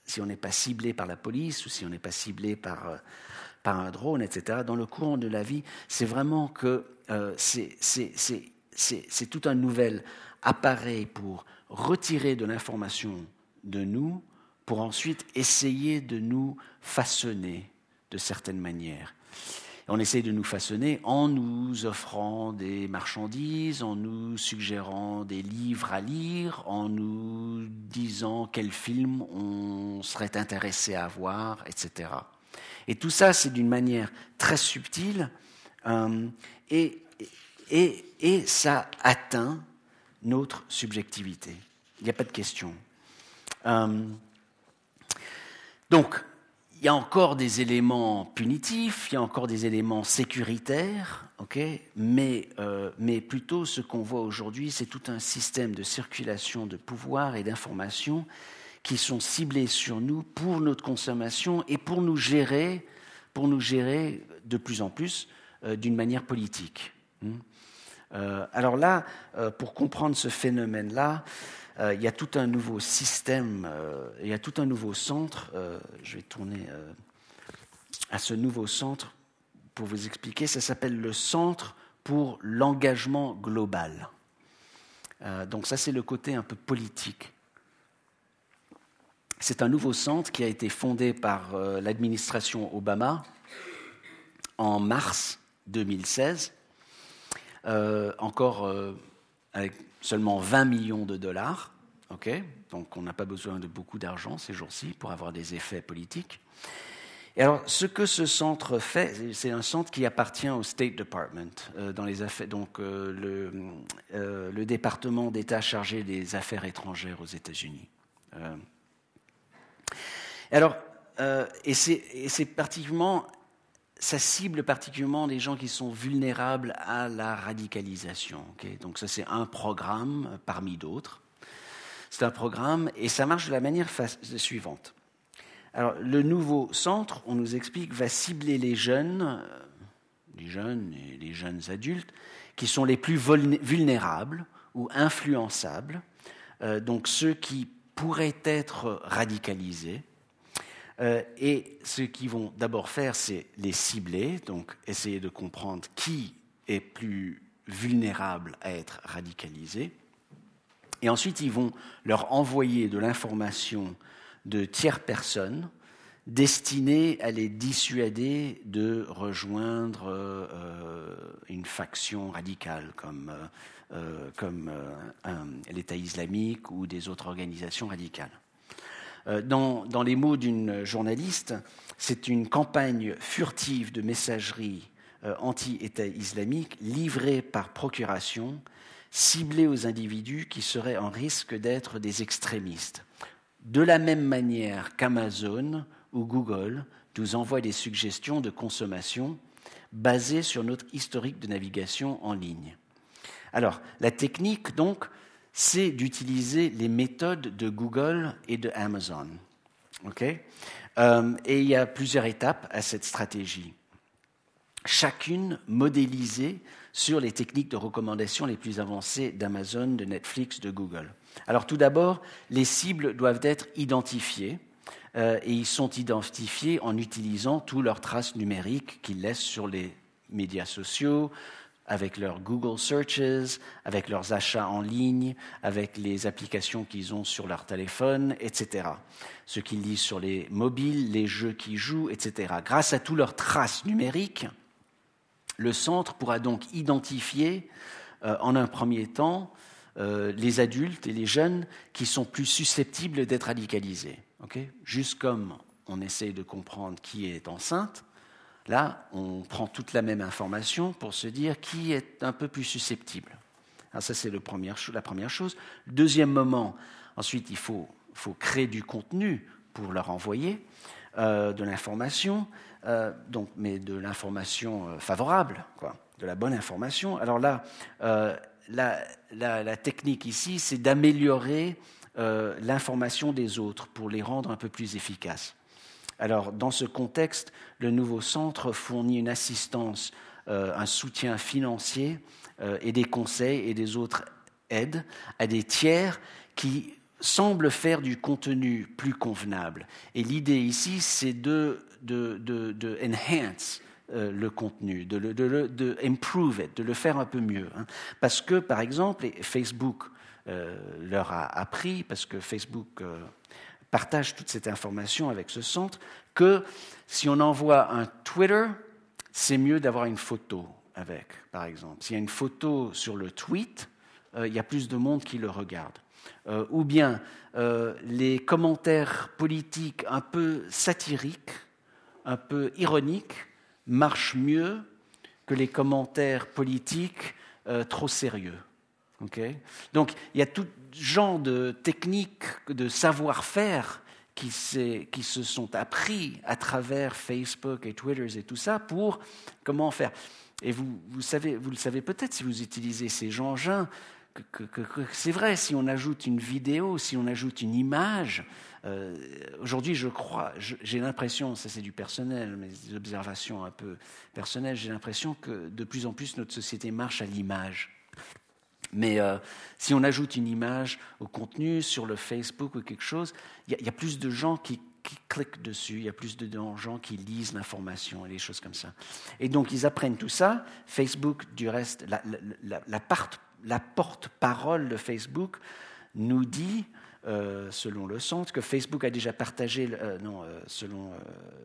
si on n'est pas ciblé par la police ou si on n'est pas ciblé par, euh, par un drone, etc., dans le courant de la vie, c'est vraiment que euh, c'est tout un nouvel appareil pour retirer de l'information de nous, pour ensuite essayer de nous façonner de certaines manières. On essaie de nous façonner en nous offrant des marchandises, en nous suggérant des livres à lire, en nous disant quel film on serait intéressé à voir, etc. Et tout ça, c'est d'une manière très subtile euh, et, et, et ça atteint notre subjectivité. Il n'y a pas de question. donc, il y a encore des éléments punitifs, il y a encore des éléments sécuritaires, mais, euh, mais plutôt ce qu'on voit aujourd'hui, c'est tout un système de circulation de pouvoir et d'informations qui sont ciblés sur nous pour notre consommation et pour nous gérer, pour nous gérer de plus en plus euh, d'une manière politique. Hmm? Euh, alors là, pour comprendre ce phénomène-là, il y a tout un nouveau système, euh, il y a tout un nouveau centre. Euh, je vais tourner à ce nouveau centre pour vous expliquer. Ça s'appelle le Centre pour l'engagement global. donc ça, c'est le côté un peu politique. C'est un nouveau centre qui a été fondé par l'administration Obama en mars 2016, encore avec seulement 20 millions de dollars. Donc on n'a pas besoin de beaucoup d'argent ces jours-ci pour avoir des effets politiques. Et alors, ce que ce centre fait, c'est un centre qui appartient au State Department, euh, donc euh, le, euh, le, département d'État chargé des affaires étrangères aux États-Unis. alors, et c'est particulièrement ça cible particulièrement les gens qui sont vulnérables à la radicalisation. Donc ça, c'est un programme euh, parmi d'autres. C'est un programme et ça marche de la manière suivante. Alors, le nouveau centre, on nous explique, va cibler les jeunes, euh, les jeunes et les jeunes adultes, qui sont les plus vulnérables ou influençables, euh, donc ceux qui pourraient être radicalisés, euh, et ce qu'ils vont d'abord faire, c'est les cibler, donc essayer de comprendre qui est plus vulnérable à être radicalisé. Et ensuite, ils vont leur envoyer de l'information de tiers personnes destinées à les dissuader de rejoindre euh, une faction radicale comme, euh, comme l'État islamique ou des autres organisations radicales. Euh, dans, les mots d'une journaliste, c'est une campagne furtive de messagerie euh, anti-État islamique livrée par procuration, ciblée aux individus qui seraient en risque d'être des extrémistes. De la même manière qu'Amazon ou Google nous envoient des suggestions de consommation basées sur notre historique de navigation en ligne. Alors, la technique, donc, c'est d'utiliser les méthodes de Google et de Amazon. Euh, et il y a plusieurs étapes à cette stratégie. Chacune modélisée sur les techniques de recommandation les plus avancées d'Amazon, de Netflix, de Google. Alors tout d'abord, les cibles doivent être identifiées euh, et ils sont identifiés en utilisant tous leurs traces numériques qu'ils laissent sur les médias sociaux, avec leurs Google Searches, avec leurs achats en ligne, avec les applications qu'ils ont sur leur téléphone, etc. Ce qu'ils lisent sur les mobiles, les jeux qu'ils jouent, etc. Grâce à toutes leurs traces numériques, le centre pourra donc identifier euh, en un premier temps euh, les adultes et les jeunes qui sont plus susceptibles d'être radicalisés. Juste comme on essaie de comprendre qui est enceinte, Là, on prend toute la même information pour se dire qui est un peu plus susceptible. Alors ça, c'est la première chose. Deuxième moment, ensuite, il faut, créer du contenu pour leur envoyer euh, de l'information, euh, mais de l'information euh, favorable, de la bonne information. Alors là, la, technique ici, c'est d'améliorer l'information des autres pour les rendre un peu plus efficaces. Alors, dans ce contexte, le nouveau centre fournit une assistance, euh, un soutien financier euh, et des conseils et des autres aides à des tiers qui semblent faire du contenu plus convenable. Et l'idée ici, c'est de, de, enhance euh, le contenu, de, de, improve it, de le faire un peu mieux. Hein. Parce que, par exemple, Facebook leur a appris, parce que Facebook partage toute cette information avec ce centre, que si on envoie un Twitter, c'est mieux d'avoir une photo avec, par exemple. S'il y a une photo sur le tweet, euh, il y a plus de monde qui le regarde. Euh, ou bien euh, les commentaires politiques un peu satiriques, un peu ironiques, marchent mieux que les commentaires politiques trop sérieux. Donc il y a tout genre de techniques, de savoir-faire qui, se sont appris à travers Facebook et Twitter et tout ça pour comment faire. Et vous, le savez peut-être si vous utilisez ces engins, que, c'est vrai, si on ajoute une vidéo, si on ajoute une image, euh, aujourd'hui je crois, j'ai l'impression, ça c'est du personnel, des observations un peu personnelles, j'ai l'impression que de plus en plus notre société marche à l'image. Mais euh, si on ajoute une image au contenu sur le Facebook ou quelque chose, il y, a plus de gens qui, cliquent dessus, il y a plus de gens qui lisent l'information et des choses comme ça. Et donc ils apprennent tout ça. Facebook, du reste, la, la porte-parole de Facebook nous dit euh, selon le centre, que Facebook a déjà partagé, euh, non, euh, selon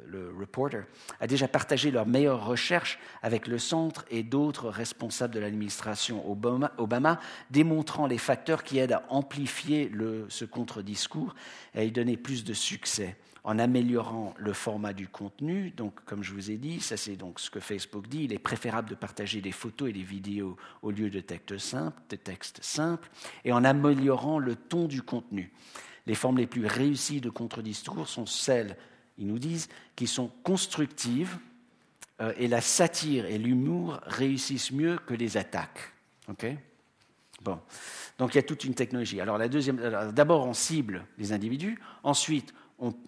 le reporter, a déjà partagé leurs meilleures recherches avec le centre et d'autres responsables de l'administration Obama, démontrant les facteurs qui aident à amplifier ce contre-discours et à y donner plus de succès en améliorant le format du contenu. Donc, comme je vous ai dit, ça c'est donc ce que Facebook dit. Il est préférable de partager des photos et des vidéos au lieu de textes simples, textes simples, et en améliorant le ton du contenu. Les formes les plus réussies de contre-discours sont celles, ils nous disent, qui sont constructives, euh, et la satire et l'humour réussissent mieux que les attaques. OK? Bon. Donc il y a toute une technologie. Alors la deuxième, d'abord on cible les individus, ensuite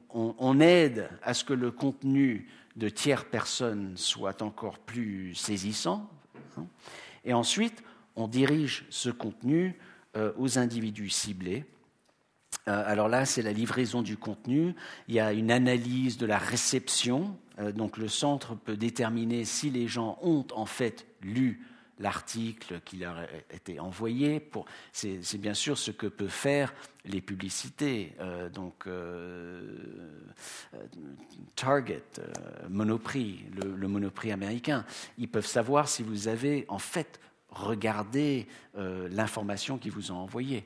on, aide à ce que le contenu de tierces personnes soit encore plus saisissant. Hein. et ensuite, on dirige ce contenu euh, aux individus ciblés. Euh, alors là, c'est la livraison du contenu. Il y a une analyse de la réception. Euh, donc le centre peut déterminer si les gens ont en fait lu l'article qui leur a été envoyé. c'est, bien sûr ce que peuvent faire les publicités. Euh, donc euh, euh, Target, Monoprix, le, Monoprix américain, ils peuvent savoir si vous avez en fait regardé l'information qu'ils vous ont envoyée.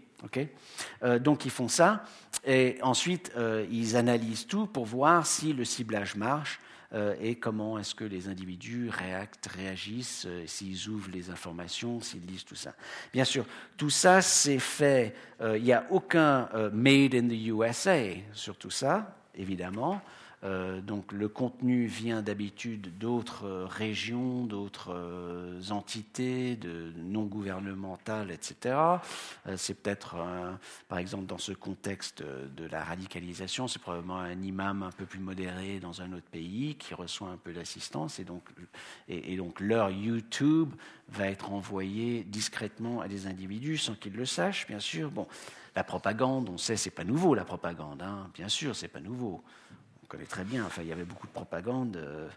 donc ils font ça et ensuite ils analysent tout pour voir si le ciblage marche euh, et comment est-ce que les individus réactent, réagissent, euh, s'ils ouvrent les informations, s'ils lisent tout ça. Bien sûr, tout ça, c'est fait, euh, il n'y a aucun made in the USA sur tout ça, évidemment. Euh, donc le contenu vient d'habitude d'autres euh, régions, d'autres euh, entités, de non gouvernementales, etc. c'est peut-être, par exemple, dans ce contexte de la radicalisation, c'est probablement un imam un peu plus modéré dans un autre pays qui reçoit un peu d'assistance, et donc, leur YouTube va être envoyé discrètement à des individus sans qu'ils le sachent, bien sûr. Bon, la propagande, on sait, c'est pas nouveau la propagande, hein. bien sûr, c'est pas nouveau on connaît très bien, enfin, il y avait beaucoup de propagande euh,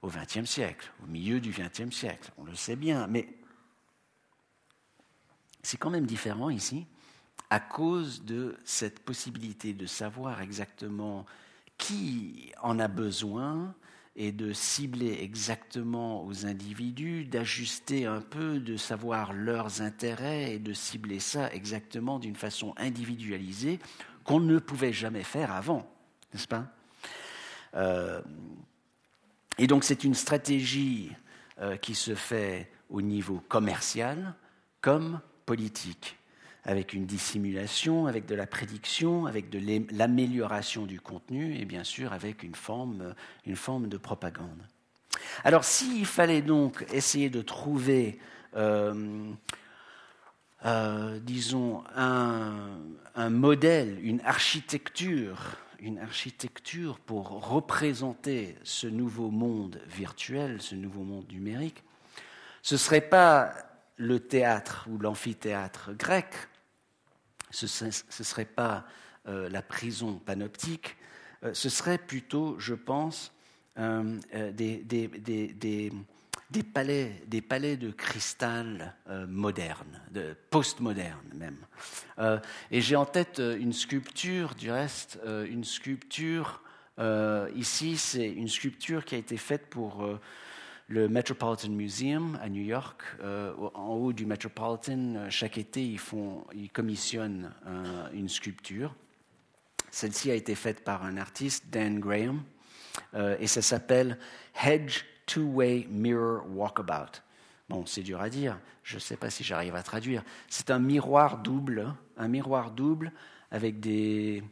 au XXe siècle, au milieu du XXe siècle, on le sait bien, mais c'est quand même différent ici à cause de cette possibilité de savoir exactement qui en a besoin et de cibler exactement aux individus, d'ajuster un peu, de savoir leurs intérêts et de cibler ça exactement d'une façon individualisée qu'on ne pouvait jamais faire avant, n'est-ce pas? Et donc c'est une stratégie euh, qui se fait au niveau commercial comme politique, avec une dissimulation, avec de la prédiction, avec de l'amélioration du contenu et bien sûr avec une forme, une forme de propagande. Alors s'il fallait donc essayer de trouver, euh, disons, un, modèle, une architecture une architecture pour représenter ce nouveau monde virtuel, ce nouveau monde numérique, ce ne serait pas le théâtre ou l'amphithéâtre grec, ce ne serait pas euh, la prison panoptique, euh, ce serait plutôt, je pense, euh, des, palais, des palais de cristal euh, modernes, de postmodernes même. Euh, et j'ai en tête euh, une sculpture, du reste, une sculpture, ici c'est une sculpture qui a été faite pour le Metropolitan Museum à New York. en haut du Metropolitan, chaque été, ils, font, ils commissionnent une sculpture. Celle-ci a été faite par un artiste, Dan Graham, et ça s'appelle Hedge Two-Way Mirror Walkabout. bon, c'est dur à dire, je ne sais pas si j'arrive à traduire. C'est un miroir double, un miroir double avec des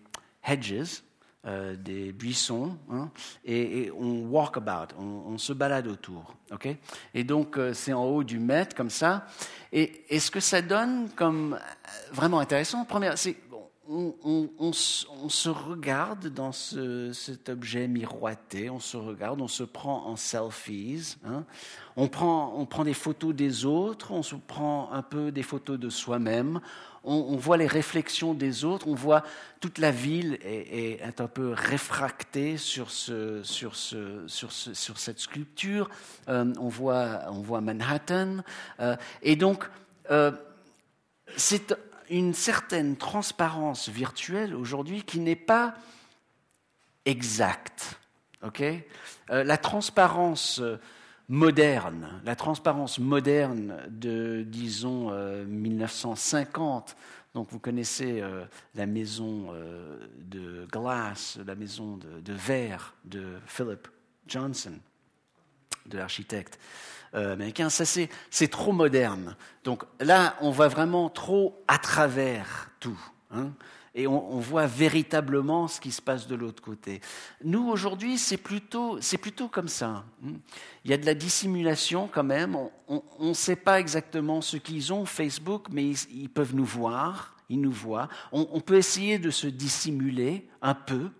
hedges, euh, des buissons, hein, et, on walk about, on, se balade autour. ok? Et donc, euh, c'est en haut du mètre, comme ça. Et, et, ce que ça donne comme vraiment intéressant, première, c'est on, se regarde dans cet objet miroité, on se regarde, on se prend en selfies, hein. on, prend, des photos des autres, on se prend un peu des photos de soi-même, on, voit les réflexions des autres, on voit toute la ville est, un peu réfractée sur, ce, sur, ce, sur, sur cette sculpture, euh, on, voit, on voit Manhattan, euh, et donc euh, c'est une certaine transparence virtuelle aujourd'hui qui n'est pas exacte. Euh, la transparence moderne, la transparence moderne de, disons, 1950, euh, donc vous connaissez euh, la maison de glace, la maison de verre de Philip Johnson, de l'architecte. Euh, américain. Ça, c'est trop moderne. Donc là, on voit vraiment trop à travers tout. Hein, et on, voit véritablement ce qui se passe de l'autre côté. Nous, aujourd'hui, c'est plutôt, plutôt comme ça. Hein. Il y a de la dissimulation quand même. On ne sait pas exactement ce qu'ils ont, Facebook, mais ils, peuvent nous voir. Ils nous voient. On, peut essayer de se dissimuler un peu.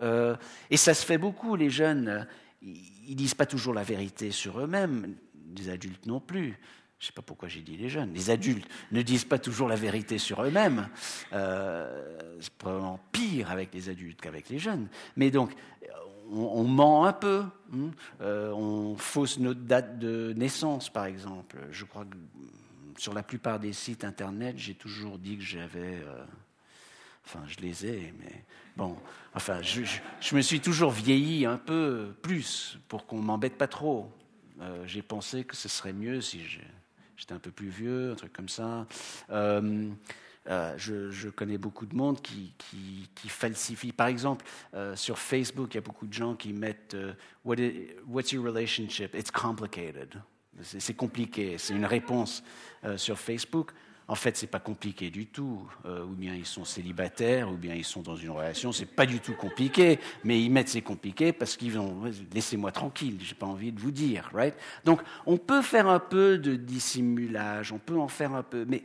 Euh, et ça se fait beaucoup. Les jeunes, ils disent pas toujours la vérité sur eux-mêmes des adultes non plus. Je ne sais pas pourquoi j'ai dit les jeunes. Les adultes ne disent pas toujours la vérité sur eux-mêmes. Euh, c'est probablement pire avec les adultes qu'avec les jeunes. Mais donc, on, ment un peu. Hein. Euh, on fausse notre date de naissance, par exemple. Je crois que sur la plupart des sites Internet, j'ai toujours dit que j'avais... Euh, enfin, je les ai, mais bon... Enfin, je, je me suis toujours vieilli un peu plus pour qu'on m'embête pas trop. Euh, j'ai pensé que ce serait mieux si j'étais un peu plus vieux, un truc comme ça. Euh, euh, je, connais beaucoup de monde qui, qui, falsifie. Par exemple, sur Facebook, il y a beaucoup de gens qui mettent What's your relationship? It's complicated. C'est compliqué. C'est une réponse sur Facebook. En fait, c'est pas compliqué du tout. Euh, ou bien ils sont célibataires, ou bien ils sont dans une relation. C'est pas du tout compliqué, mais ils mettent c'est compliqué parce qu'ils vont laissez-moi tranquille. J'ai pas envie de vous dire, right? Donc, on peut faire un peu de dissimulage, on peut en faire un peu, mais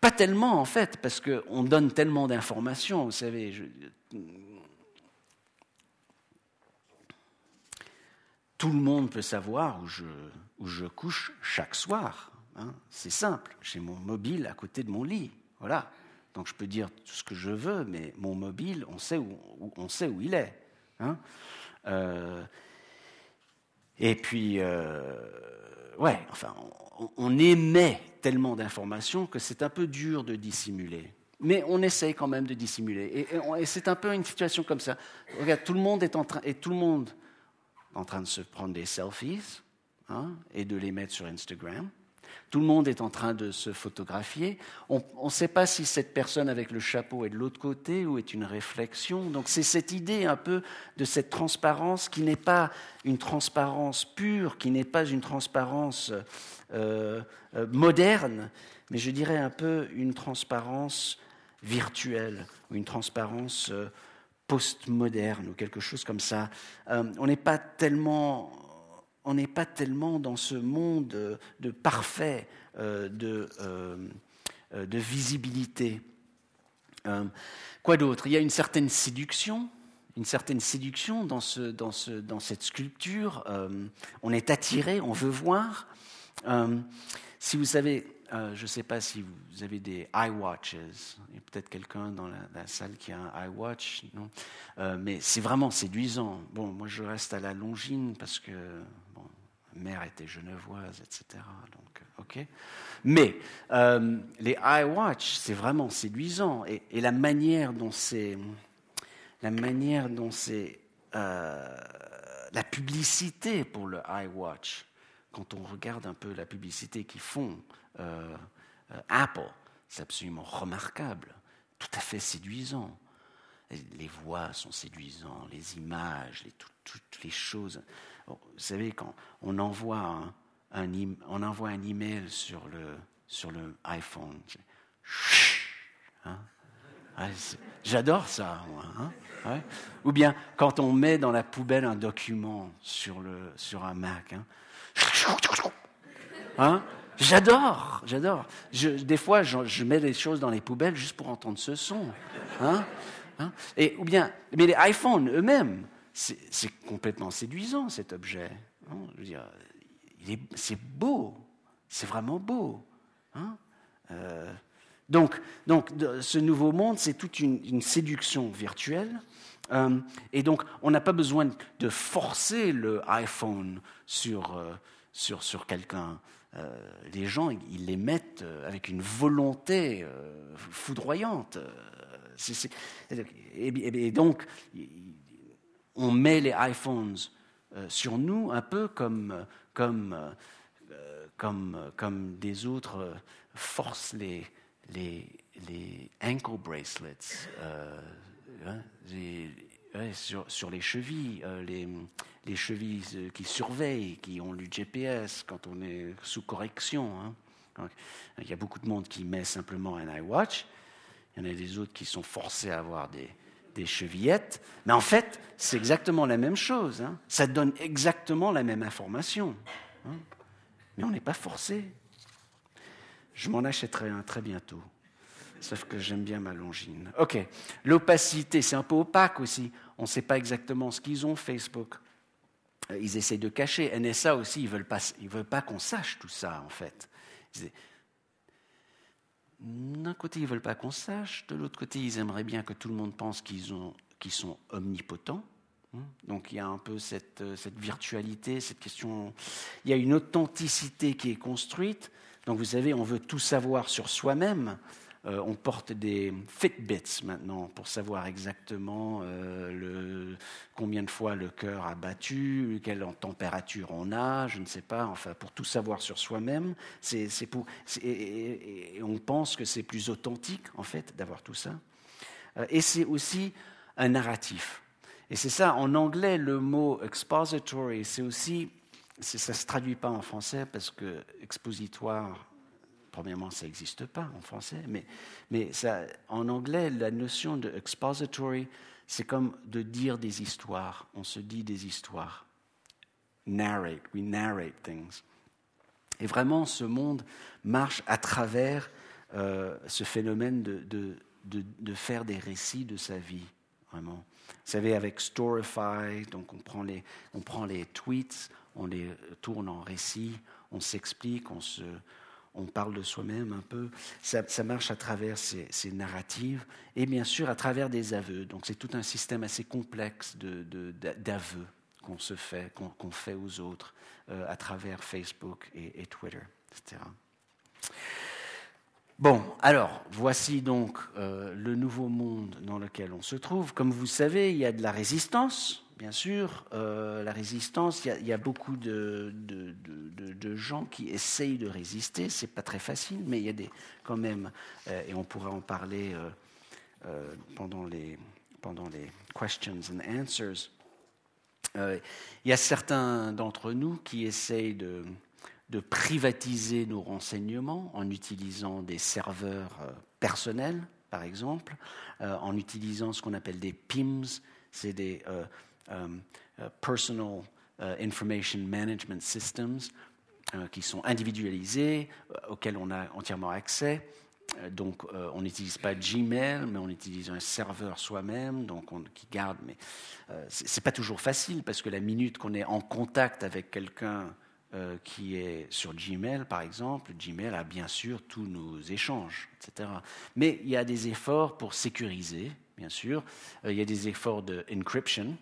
pas tellement en fait, parce qu'on donne tellement d'informations. Vous savez, tout le monde peut savoir où je, où je couche chaque soir. Hein, c'est simple, j'ai mon mobile à côté de mon lit. Voilà. Donc je peux dire tout ce que je veux, mais mon mobile, on sait où, il est. Hein. Euh, et puis, euh, ouais, enfin, on, émet tellement d'informations que c'est un peu dur de dissimuler. Mais on essaye quand même de dissimuler. Et, c'est un peu une situation comme ça. Regarde, tout le monde est en train, et tout le monde en train de se prendre des selfies hein, et de les mettre sur Instagram. Tout le monde est en train de se photographier. On ne sait pas si cette personne avec le chapeau est de l'autre côté ou est une réflexion. Donc c'est cette idée un peu de cette transparence qui n'est pas une transparence pure, qui n'est pas une transparence euh, euh, moderne, mais je dirais un peu une transparence virtuelle ou une transparence euh, postmoderne ou quelque chose comme ça. on n'est pas tellement on n'est pas tellement dans ce monde de parfait, euh, de, euh, euh, de, visibilité. quoi d'autre? Il y a une certaine séduction, une certaine séduction dans, dans cette sculpture. on est attiré, on veut voir. si vous savez, je ne sais pas si vous avez des iWatches. Il y a peut-être quelqu'un dans la, salle qui a un iWatch, non? Mais c'est vraiment séduisant. Bon, moi je reste à la longine parce que mère était genevoise, etc. Donc, euh, ok. Mais euh, les iWatch, c'est vraiment séduisant et, la manière dont c'est, la manière dont c'est euh, la publicité pour le iWatch. Quand on regarde un peu la publicité qu'ils font, Apple, c'est absolument remarquable, tout à fait séduisant. Les voix sont séduisantes, les images, toutes les choses vous savez, quand on envoie un, on envoie un email sur le, sur le iPhone. Hein? J'adore ça, moi. Hein? Ou bien quand on met dans la poubelle un document sur, le, sur un Mac. Hein? Hein? J'adore, j'adore. des fois, je, mets les choses dans les poubelles juste pour entendre ce son. Hein? Hein? Et, ou bien, mais les iPhones eux-mêmes, c'est complètement séduisant cet objet. Hein? c'est beau, c'est vraiment beau. Hein? Euh, donc, donc, ce nouveau monde, c'est toute une, séduction virtuelle. Euh, et donc, on n'a pas besoin de forcer le iPhone sur, euh, sur, sur quelqu'un. les gens, ils les mettent avec une volonté foudroyante et, donc, on met les iPhones euh, sur nous un peu comme, comme, euh, comme, comme des autres euh, forcent les, les, les ankle bracelets hein, sur, les chevilles, les, les, chevilles qui surveillent, qui ont le GPS quand on est sous correction. Hein. il y a beaucoup de monde qui met simplement un iWatch il y en a des autres qui sont forcés à avoir des, des chevillettes. Mais en fait, c'est exactement la même chose. Hein. Ça donne exactement la même information. Hein. Mais on n'est pas forcé. Je m'en achèterai un très bientôt. Sauf que j'aime bien ma longine. OK. L'opacité, c'est un peu opaque aussi. On ne sait pas exactement ce qu'ils ont, Facebook. Euh, ils essaient de cacher. NSA aussi, ils ne veulent pas, pas qu'on sache tout ça, en fait. D'un côté, ils ne veulent pas qu'on sache, de l'autre côté, ils aimeraient bien que tout le monde pense qu'ils sont omnipotents. Hein? Donc il y a un peu cette, cette, virtualité, cette question. Il y a une authenticité qui est construite. Donc vous savez, on veut tout savoir sur soi-même. Euh, on porte des Fitbits maintenant pour savoir exactement euh, combien de fois le cœur a battu, quelle température on a, je ne sais pas, enfin pour tout savoir sur soi-même. C'est, pour, et, on pense que c'est plus authentique en fait d'avoir tout ça. Euh, et c'est aussi un narratif. Et c'est ça, en anglais, le mot expository, c'est aussi, ça ne se traduit pas en français parce que expositoire, Premièrement, ça n'existe pas en français, mais, en anglais, la notion de expository, c'est comme de dire des histoires. On se dit des histoires. Narrate, we narrate things. Et vraiment, ce monde marche à travers euh, ce phénomène de, faire des récits de sa vie, vraiment. Vous savez, avec Storify, donc on prend les, on prend les tweets, on les tourne en récits, on s'explique, on se, on parle de soi-même un peu, ça, marche à travers ces, narratives et bien sûr à travers des aveux. Donc c'est tout un système assez complexe d'aveux qu'on se fait, qu'on fait aux autres euh, à travers Facebook et, Twitter, etc. Bon, alors, voici donc euh, le nouveau monde dans lequel on se trouve. Comme vous savez, il y a de la résistance bien sûr, euh, la résistance, il y, a, beaucoup de, gens qui essayent de résister. C'est pas très facile, mais il y a des, quand même, euh, et on pourra en parler euh, pendant, les, questions and answers. il y a certains d'entre nous qui essayent de, de privatiser nos renseignements en utilisant des serveurs personnels, par exemple, en utilisant ce qu'on appelle des PIMS, c'est des Um, uh, personal uh, Information Management Systems, uh, qui sont individualisés, auxquels on a entièrement accès. Donc, on n'utilise pas Gmail, mais on utilise un serveur soi-même, donc on, qui garde. Mais euh, c'est pas toujours facile parce que la minute qu'on est en contact avec quelqu'un euh, qui est sur Gmail, par exemple, Gmail a bien sûr tous nos échanges, etc. Mais il y a des efforts pour sécuriser, bien sûr. Euh, il y a des efforts de encryption,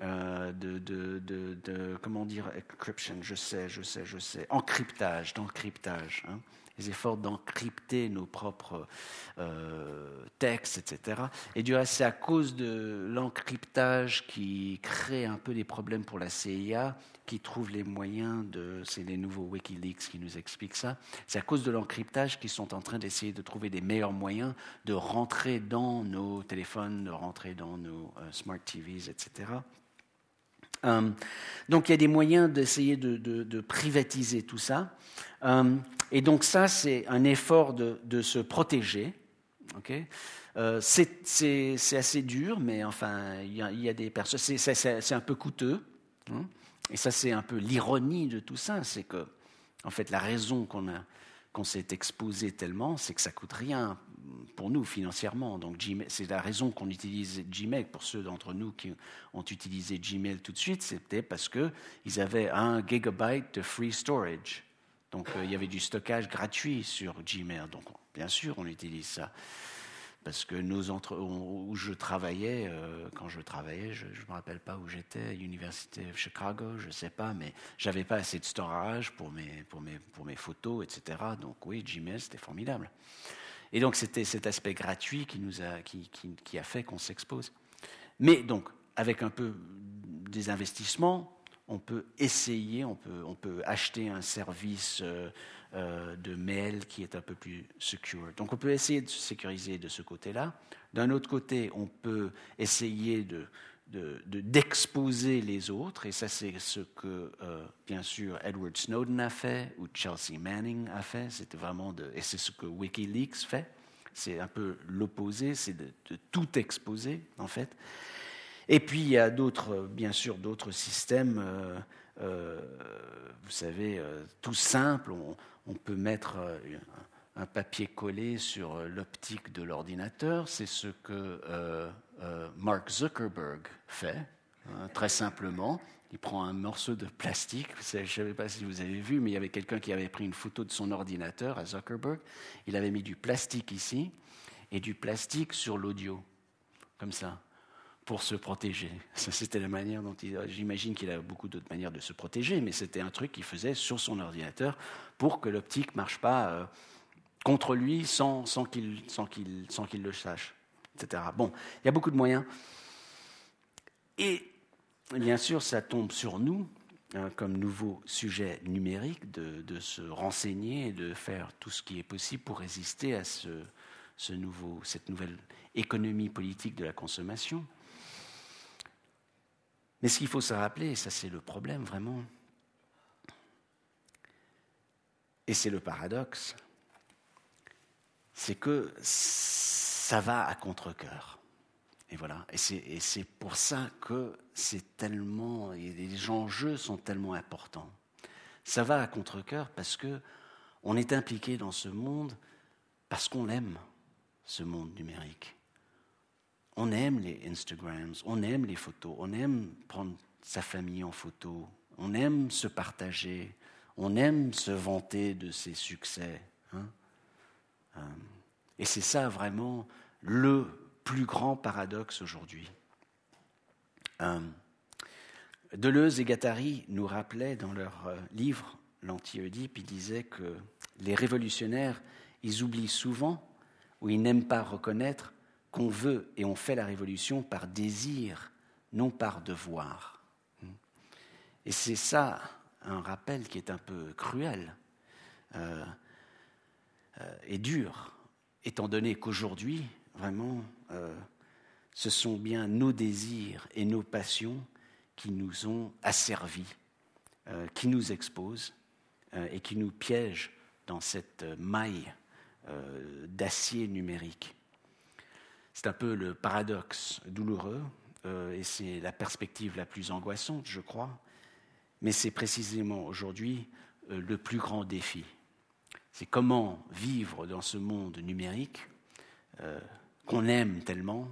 euh, de, comment dire, encryption, je sais, je sais, je sais, encryptage, d'encryptage, hein, les efforts d'encrypter nos propres euh, textes, etc. Et du reste, c'est à cause de l'encryptage qui crée un peu des problèmes pour la CIA, qui trouve les moyens de, c'est les nouveaux Wikileaks qui nous expliquent ça, c'est à cause de l'encryptage qu'ils sont en train d'essayer de trouver des meilleurs moyens de rentrer dans nos téléphones, de rentrer dans nos euh, smart TVs, etc. donc il y a des moyens d'essayer de, privatiser tout ça. et donc ça, c'est un effort de, se protéger. c'est assez dur, mais enfin, il y a, des personnes. C'est un peu coûteux. Hein? et ça, c'est un peu l'ironie de tout ça, c'est que, en fait, la raison qu'on s'est exposé tellement, c'est que ça coûte rien pour nous financièrement. Donc c'est la raison qu'on utilise Gmail. Pour ceux d'entre nous qui ont utilisé Gmail tout de suite, c'était parce qu'ils avaient un gigabyte de free storage. Donc euh, il y avait du stockage gratuit sur Gmail. Donc bien sûr, on utilise ça parce que nos entre où je travaillais, euh, quand je travaillais, je ne me rappelle pas où j'étais, Université de Chicago, je ne sais pas, mais j'avais pas assez de storage pour mes, photos, etc. Donc oui, Gmail, c'était formidable. Et donc c'était cet aspect gratuit qui, nous a, qui, qui, a fait qu'on s'expose. Mais donc, avec un peu des investissements, on peut essayer, on peut, on peut acheter un service euh, euh, de mail qui est un peu plus secure. Donc on peut essayer de se sécuriser de ce côté-là. D'un autre côté, on peut essayer de, d'exposer les autres, et ça c'est ce que, euh, bien sûr, Edward Snowden a fait, ou Chelsea Manning a fait, c'était vraiment de, et c'est ce que Wikileaks fait, c'est un peu l'opposé, c'est de, tout exposer, en fait. Et puis il y a d'autres, bien sûr, d'autres systèmes, euh, vous savez, tout simples, on peut mettre euh, un papier collé sur euh, l'optique de l'ordinateur. C'est ce que euh, Mark Zuckerberg fait, hein, très simplement. Il prend un morceau de plastique. Je ne sais pas si vous avez vu, mais il y avait quelqu'un qui avait pris une photo de son ordinateur à Zuckerberg. Il avait mis du plastique ici et du plastique sur l'audio, comme ça pour se protéger. C'était la manière dont il. J'imagine qu'il a beaucoup d'autres manières de se protéger, mais c'était un truc qu'il faisait sur son ordinateur pour que l'optique ne marche pas euh, contre lui sans, qu'il le sache, etc. Bon, il y a beaucoup de moyens. Et bien sûr, ça tombe sur nous, hein, comme nouveau sujet numérique, de, se renseigner et de faire tout ce qui est possible pour résister à cette nouvelle économie politique de la consommation. Mais ce qu'il faut se rappeler, et ça c'est le problème vraiment, et c'est le paradoxe, c'est que ça va à contre-coeur. Et voilà. Et c'est pour ça que c'est tellement, les enjeux sont tellement importants. Ça va à contre-coeur parce que on est impliqué dans ce monde parce qu'on aime ce monde numérique. On aime les Instagrams, on aime les photos, on aime prendre sa famille en photo, on aime se partager, on aime se vanter de ses succès. Hein. Euh, et c'est ça vraiment le plus grand paradoxe aujourd'hui. Euh, Deleuze et Gattari nous rappelaient dans leur euh, livre L'anti-Oedipe, ils disaient que les révolutionnaires, ils oublient souvent ou ils n'aiment pas reconnaître qu'on veut et on fait la révolution par désir, non par devoir. Et c'est ça un rappel qui est un peu cruel euh, et dur, étant donné qu'aujourd'hui, vraiment, euh, ce sont bien nos désirs et nos passions qui nous ont asservis, qui nous exposent et qui nous piègent dans cette maille d'acier numérique. C'est un peu le paradoxe douloureux, euh, et c'est la perspective la plus angoissante, je crois, mais c'est précisément aujourd'hui euh, le plus grand défi. C'est comment vivre dans ce monde numérique euh, qu'on aime tellement,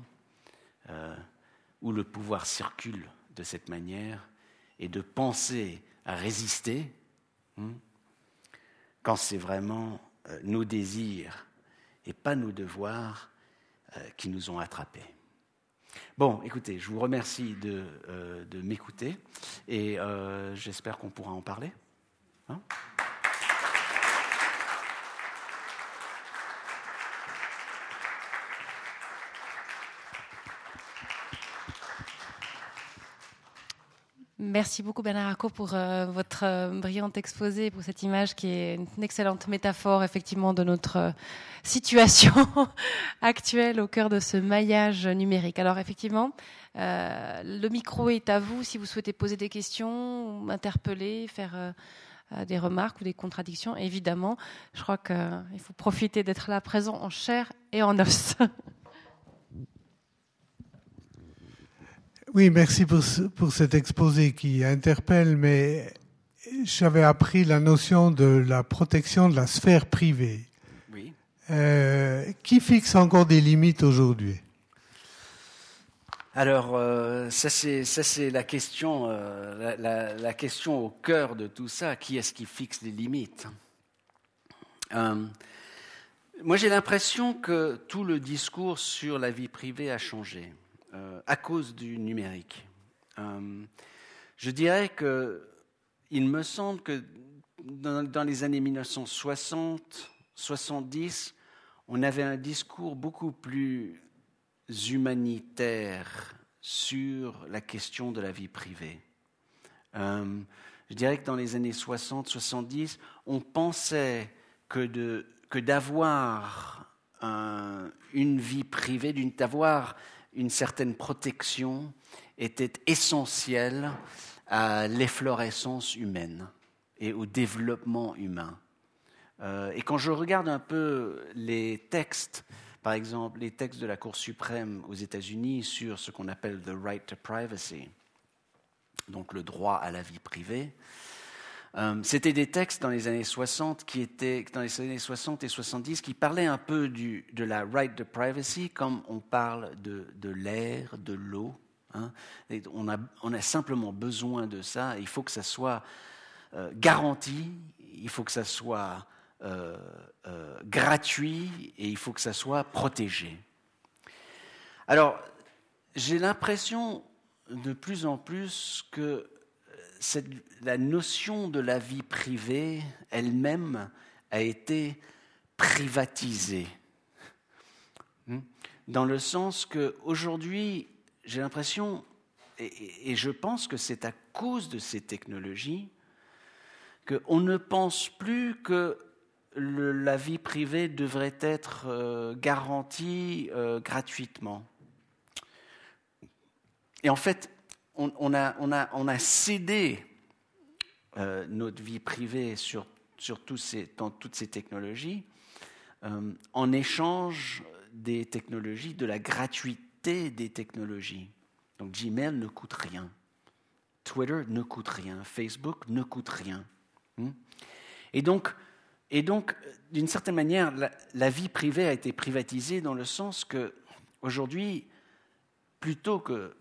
où le pouvoir circule de cette manière, et de penser à résister hein, quand c'est vraiment nos désirs et pas nos devoirs euh, qui nous ont attrapés. Bon, écoutez, je vous remercie de, euh, m'écouter et euh, j'espère qu'on pourra en parler. Hein? Merci beaucoup Bernard Arco pour euh, votre euh, brillante exposé, pour cette image qui est une excellente métaphore effectivement de notre euh, situation actuelle au cœur de ce maillage numérique. Alors effectivement, le micro est à vous si vous souhaitez poser des questions, interpeller, faire des remarques ou des contradictions. Évidemment, je crois qu'il faut profiter d'être là présent en chair et en os. Oui, merci pour, pour cet exposé qui interpelle, mais j'avais appris la notion de la protection de la sphère privée. Oui. Euh, qui fixe encore des limites aujourd'hui? Alors, euh, ça c'est la question, euh, la, la, question au cœur de tout ça. Qui est-ce qui fixe les limites? Euh, Moi, j'ai l'impression que tout le discours sur la vie privée a changé. Euh, à cause du numérique. Euh, je dirais que il me semble que dans, les années 1960, 70, on avait un discours beaucoup plus humanitaire sur la question de la vie privée. Euh, je dirais que dans les années 60, 70, on pensait que d'avoir une vie privée, d'avoir une certaine protection était essentielle à l'efflorescence humaine et au développement humain. Euh, et quand je regarde un peu les textes, par exemple les textes de la Cour suprême aux États-Unis sur ce qu'on appelle the right to privacy, donc le droit à la vie privée, euh, c'était des textes dans les années 60 qui étaient dans les années 60 et 70 qui parlaient un peu de la right to privacy comme on parle de, de l'air, de l'eau. Hein. On, a, on, a, simplement besoin de ça. Il faut que ça soit euh, garanti, il faut que ça soit euh, gratuit et il faut que ça soit protégé. Alors, j'ai l'impression de plus en plus que la notion de la vie privée elle-même a été privatisée. Hmm? Dans le sens qu'aujourd'hui, j'ai l'impression, et, je pense que c'est à cause de ces technologies, qu'on ne pense plus que la vie privée devrait être euh, garantie euh, gratuitement. Et en fait, on, a, cédé euh, notre vie privée sur, dans toutes ces technologies euh, en échange des technologies, de la gratuité des technologies. Donc Gmail ne coûte rien, Twitter ne coûte rien, Facebook ne coûte rien. Hmm? Et donc, et donc d'une certaine manière, la, vie privée a été privatisée dans le sens que aujourd'hui, plutôt que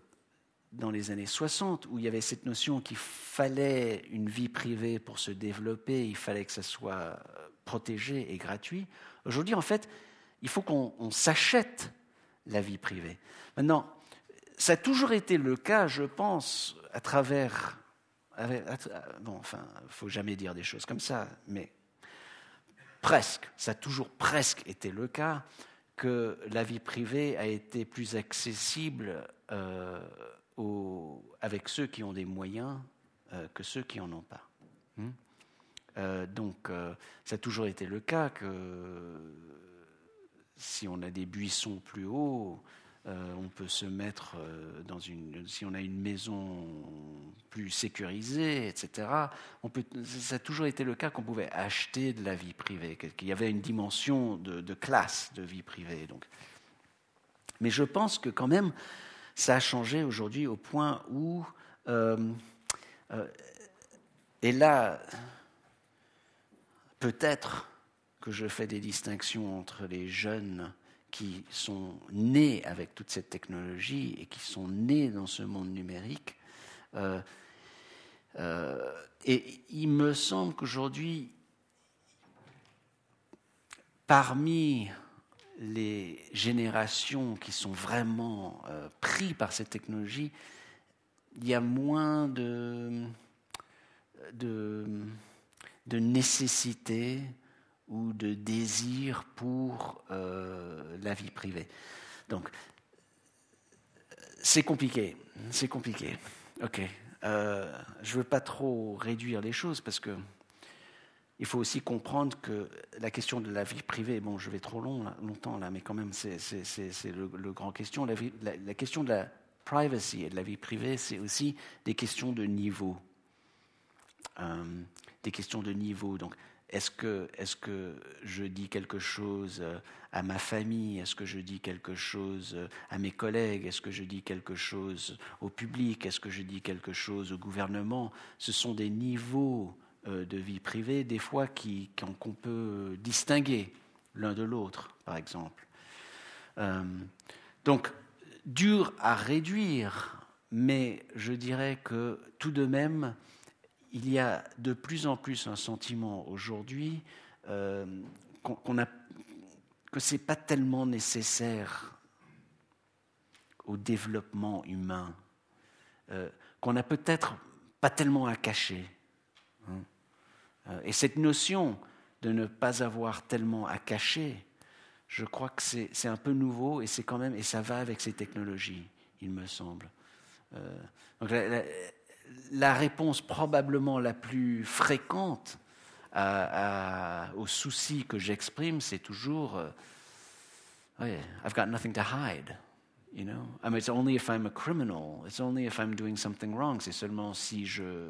dans les années 60, où il y avait cette notion qu'il fallait une vie privée pour se développer, il fallait que ça soit protégé et gratuit. Aujourd'hui, en fait, il faut qu'on s'achète la vie privée. Maintenant, ça a toujours été le cas, je pense, à travers... bon, enfin, il ne faut jamais dire des choses comme ça, mais presque, ça a toujours presque été le cas que la vie privée a été plus accessible euh, avec ceux qui ont des moyens euh, que ceux qui n'en ont pas. Hmm? Euh, donc, euh, ça a toujours été le cas que si on a des buissons plus hauts, on peut se mettre dans une. Si on a une maison plus sécurisée, etc., on peut, ça a toujours été le cas qu'on pouvait acheter de la vie privée, qu'il y avait une dimension de, de classe de vie privée. Donc. Mais je pense que quand même, ça a changé aujourd'hui au point où, euh, euh, et là, peut-être que je fais des distinctions entre les jeunes qui sont nés avec toute cette technologie et qui sont nés dans ce monde numérique. Euh, et il me semble qu'aujourd'hui, parmi les générations qui sont vraiment euh, pris par cette technologie, il y a moins de, de, nécessité ou de désir pour euh, la vie privée. Donc, c'est compliqué, c'est compliqué. Ok. euh, je veux pas trop réduire les choses parce que il faut aussi comprendre que la question de la vie privée, bon, je vais trop long, longtemps là, mais quand même, c'est le, le, grand question. La, question de la privacy et de la vie privée, c'est aussi des questions de niveau. Euh, des questions de niveau. Donc, est-ce que, est que je dis quelque chose euh, à ma famille? Est-ce que je dis quelque chose euh, à mes collègues? Est-ce que je dis quelque chose au public? Est-ce que je dis quelque chose au gouvernement? Ce sont des niveaux de vie privée, des fois qu'on peut distinguer l'un de l'autre, par exemple. donc, dur à réduire, mais je dirais que tout de même, il y a de plus en plus un sentiment aujourd'hui euh, que ce n'est pas tellement nécessaire au développement humain, euh, qu'on n'a peut-être pas tellement à cacher. Euh, et cette notion de ne pas avoir tellement à cacher, je crois que c'est un peu nouveau et c'est quand même et ça va avec ces technologies, il me semble. donc la réponse probablement la plus fréquente aux soucis que j'exprime, c'est toujours euh, I've got nothing to hide. You know, I mean, it's only if I'm a criminal. It's only if I'm doing something wrong. C'est seulement si je,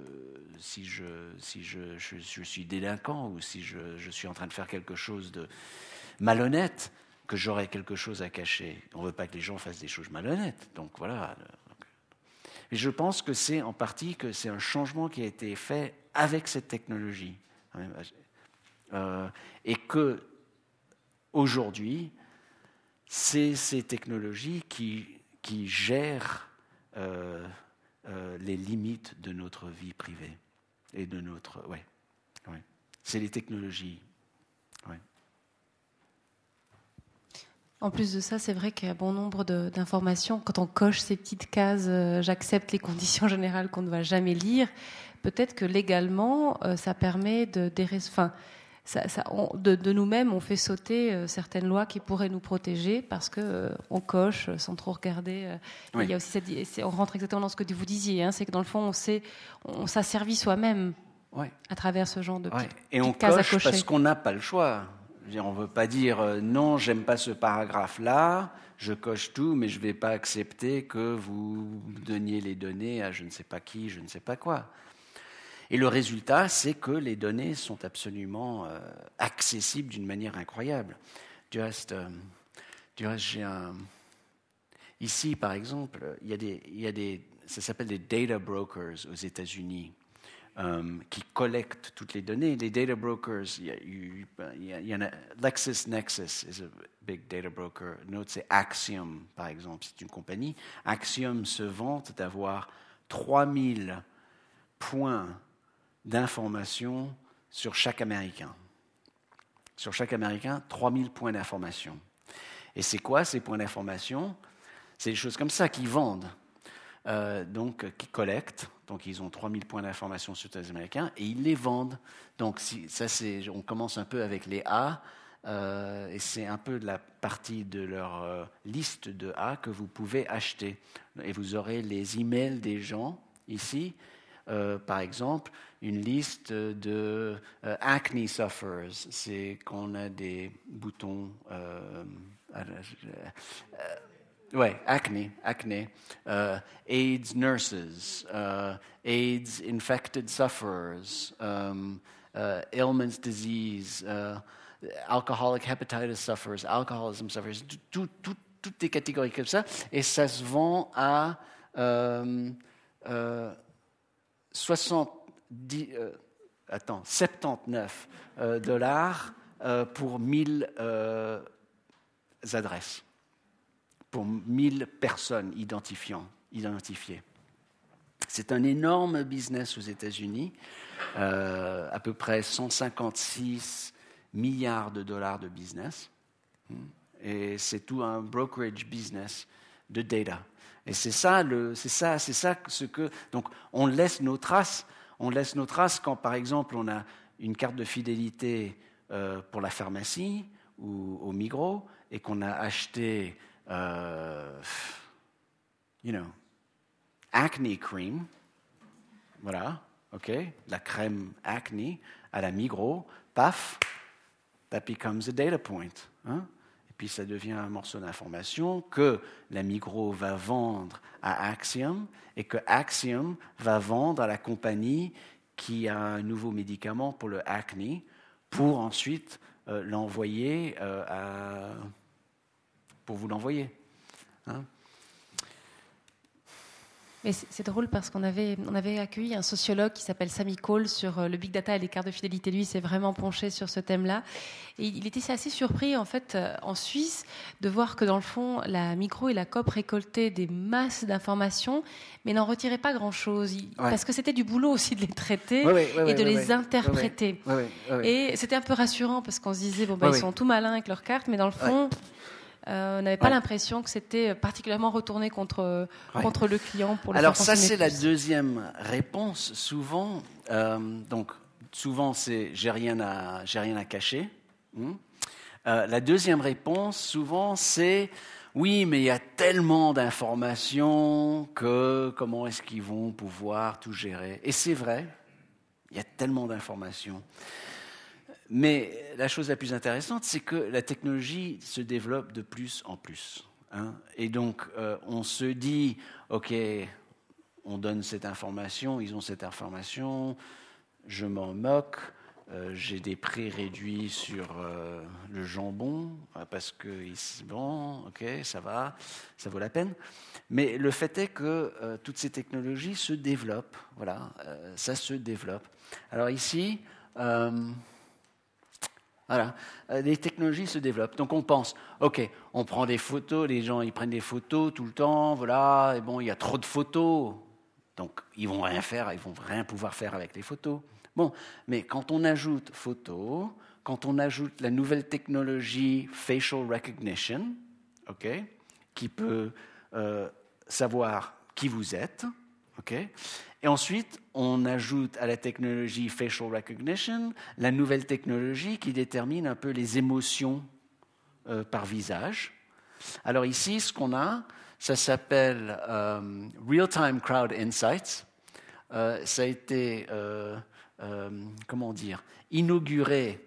si je, si je, je, suis délinquant ou si je, je, suis en train de faire quelque chose de malhonnête que j'aurai quelque chose à cacher. On ne veut pas que les gens fassent des choses malhonnêtes. Donc voilà, et je pense que c'est en partie que c'est un changement qui a été fait avec cette technologie. Euh, et que aujourd'hui, c'est ces technologies qui, qui gèrent euh, euh, les limites de notre vie privée et de notre. Ouais, ouais. C'est les technologies. Ouais. En plus de ça, c'est vrai qu'il y a bon nombre d'informations. Quand on coche ces petites cases, euh, j'accepte les conditions générales qu'on ne va jamais lire. Peut-être que légalement, ça permet de, enfin, ça, ça, de, de nous-mêmes, on fait sauter euh, certaines lois qui pourraient nous protéger parce que on coche sans trop regarder. Il y a aussi cette, on rentre exactement dans ce que vous disiez, hein, c'est que dans le fond, on sait, on s'asservit soi-même à travers ce genre de petites, Et on coche parce qu'on n'a pas le choix on ne veut pas dire euh, non, j'aime pas ce paragraphe-là, je coche tout, mais je ne vais pas accepter que vous donniez les données à je ne sais pas qui, je ne sais pas quoi. Et le résultat, c'est que les données sont absolument euh, accessibles d'une manière incroyable. Du reste, euh, j'ai un. Ici, par exemple, il y a des, y a des ça s'appelle des data brokers aux États-Unis. Euh, qui collectent toutes les données. Les data brokers, il y, en a, LexisNexis is a big data broker. Une autre, c'est Axiom, par exemple, c'est une compagnie. Axiom se vante d'avoir 3000 points d'information sur chaque Américain. Sur chaque Américain, 3000 points d'information. Et c'est quoi ces points d'information? C'est des choses comme ça qu'ils vendent. Euh, donc, qui collectent. Donc, ils ont 3000 points d'information sur les Américains et ils les vendent. Donc, ça, on commence un peu avec les A. Euh, et c'est un peu la partie de leur euh, liste de A que vous pouvez acheter. Et vous aurez les emails des gens ici. Par exemple, une liste de acne sufferers, c'est qu'on a des boutons Ouais, acne, acne. Uh, AIDS nurses, uh, AIDS infected sufferers, um, uh, ailments, disease, uh, alcoholic hepatitis sufferers, alcoholism sufferers, tout, tout, toutes des catégories comme ça. Et ça se vend à euh, euh, 70, euh, 79 euh, dollars euh, pour 1000 adresses pour 1000 personnes identifiant, identifiées. C'est un énorme business aux États-Unis, à peu près 156 milliards de dollars de business. Et c'est tout un brokerage business de data. Et c'est ça, c'est ça, c'est ça ce que. Donc, on laisse nos traces. On laisse nos traces quand, par exemple, on a une carte de fidélité euh, pour la pharmacie ou au Migros et qu'on a acheté uh, you know, acne cream, voilà, ok, la crème acne à la Migros, paf, that becomes a data point. Hein? Puis ça devient un morceau d'information que la Migros va vendre à Axiom et que Axiom va vendre à la compagnie qui a un nouveau médicament pour le acne pour ensuite euh, l'envoyer euh, à... pour vous l'envoyer. Hein mais c'est drôle parce qu'on avait, on avait accueilli un sociologue qui s'appelle Samy Cole sur euh, le big data et les cartes de fidélité. Lui, s'est vraiment penché sur ce thème-là. Et il était assez surpris, en fait, euh, en Suisse, de voir que dans le fond, la micro et la COP récoltaient des masses d'informations, mais n'en retiraient pas grand-chose. Parce que c'était du boulot aussi de les traiter et de les interpréter. Et c'était un peu rassurant parce qu'on se disait, bon, bah, ils sont tout malins avec leurs cartes, mais dans le fond, euh, on n'avait pas l'impression que c'était particulièrement retourné contre, contre le client pour le Alors ça, c'est la deuxième réponse. Souvent, euh, donc souvent c'est j'ai rien à j'ai rien à cacher. Hmm. Euh, la deuxième réponse, souvent, c'est oui, mais il y a tellement d'informations que comment est-ce qu'ils vont pouvoir tout gérer? Et c'est vrai, il y a tellement d'informations. Mais la chose la plus intéressante, c'est que la technologie se développe de plus en plus. Hein. Et donc, euh, on se dit, OK, on donne cette information, ils ont cette information, je m'en moque, euh, j'ai des prix réduits sur euh, le jambon, parce que, bon, OK, ça va, ça vaut la peine. Mais le fait est que toutes ces technologies se développent, voilà, ça se développe. Alors ici, voilà. Euh, les technologies se développent. Donc on pense, OK, on prend des photos, les gens ils prennent des photos tout le temps, voilà, et bon, il y a trop de photos. Donc ils vont rien faire, ils vont rien pouvoir faire avec les photos. Bon, mais quand on ajoute photos, quand on ajoute la nouvelle technologie facial recognition, OK, qui peut euh, savoir qui vous êtes, OK, et ensuite, on ajoute à la technologie facial recognition la nouvelle technologie qui détermine un peu les émotions euh, par visage. Alors ici, ce qu'on a, ça s'appelle euh, Real-Time Crowd Insights. Euh, ça a été, comment dire, inauguré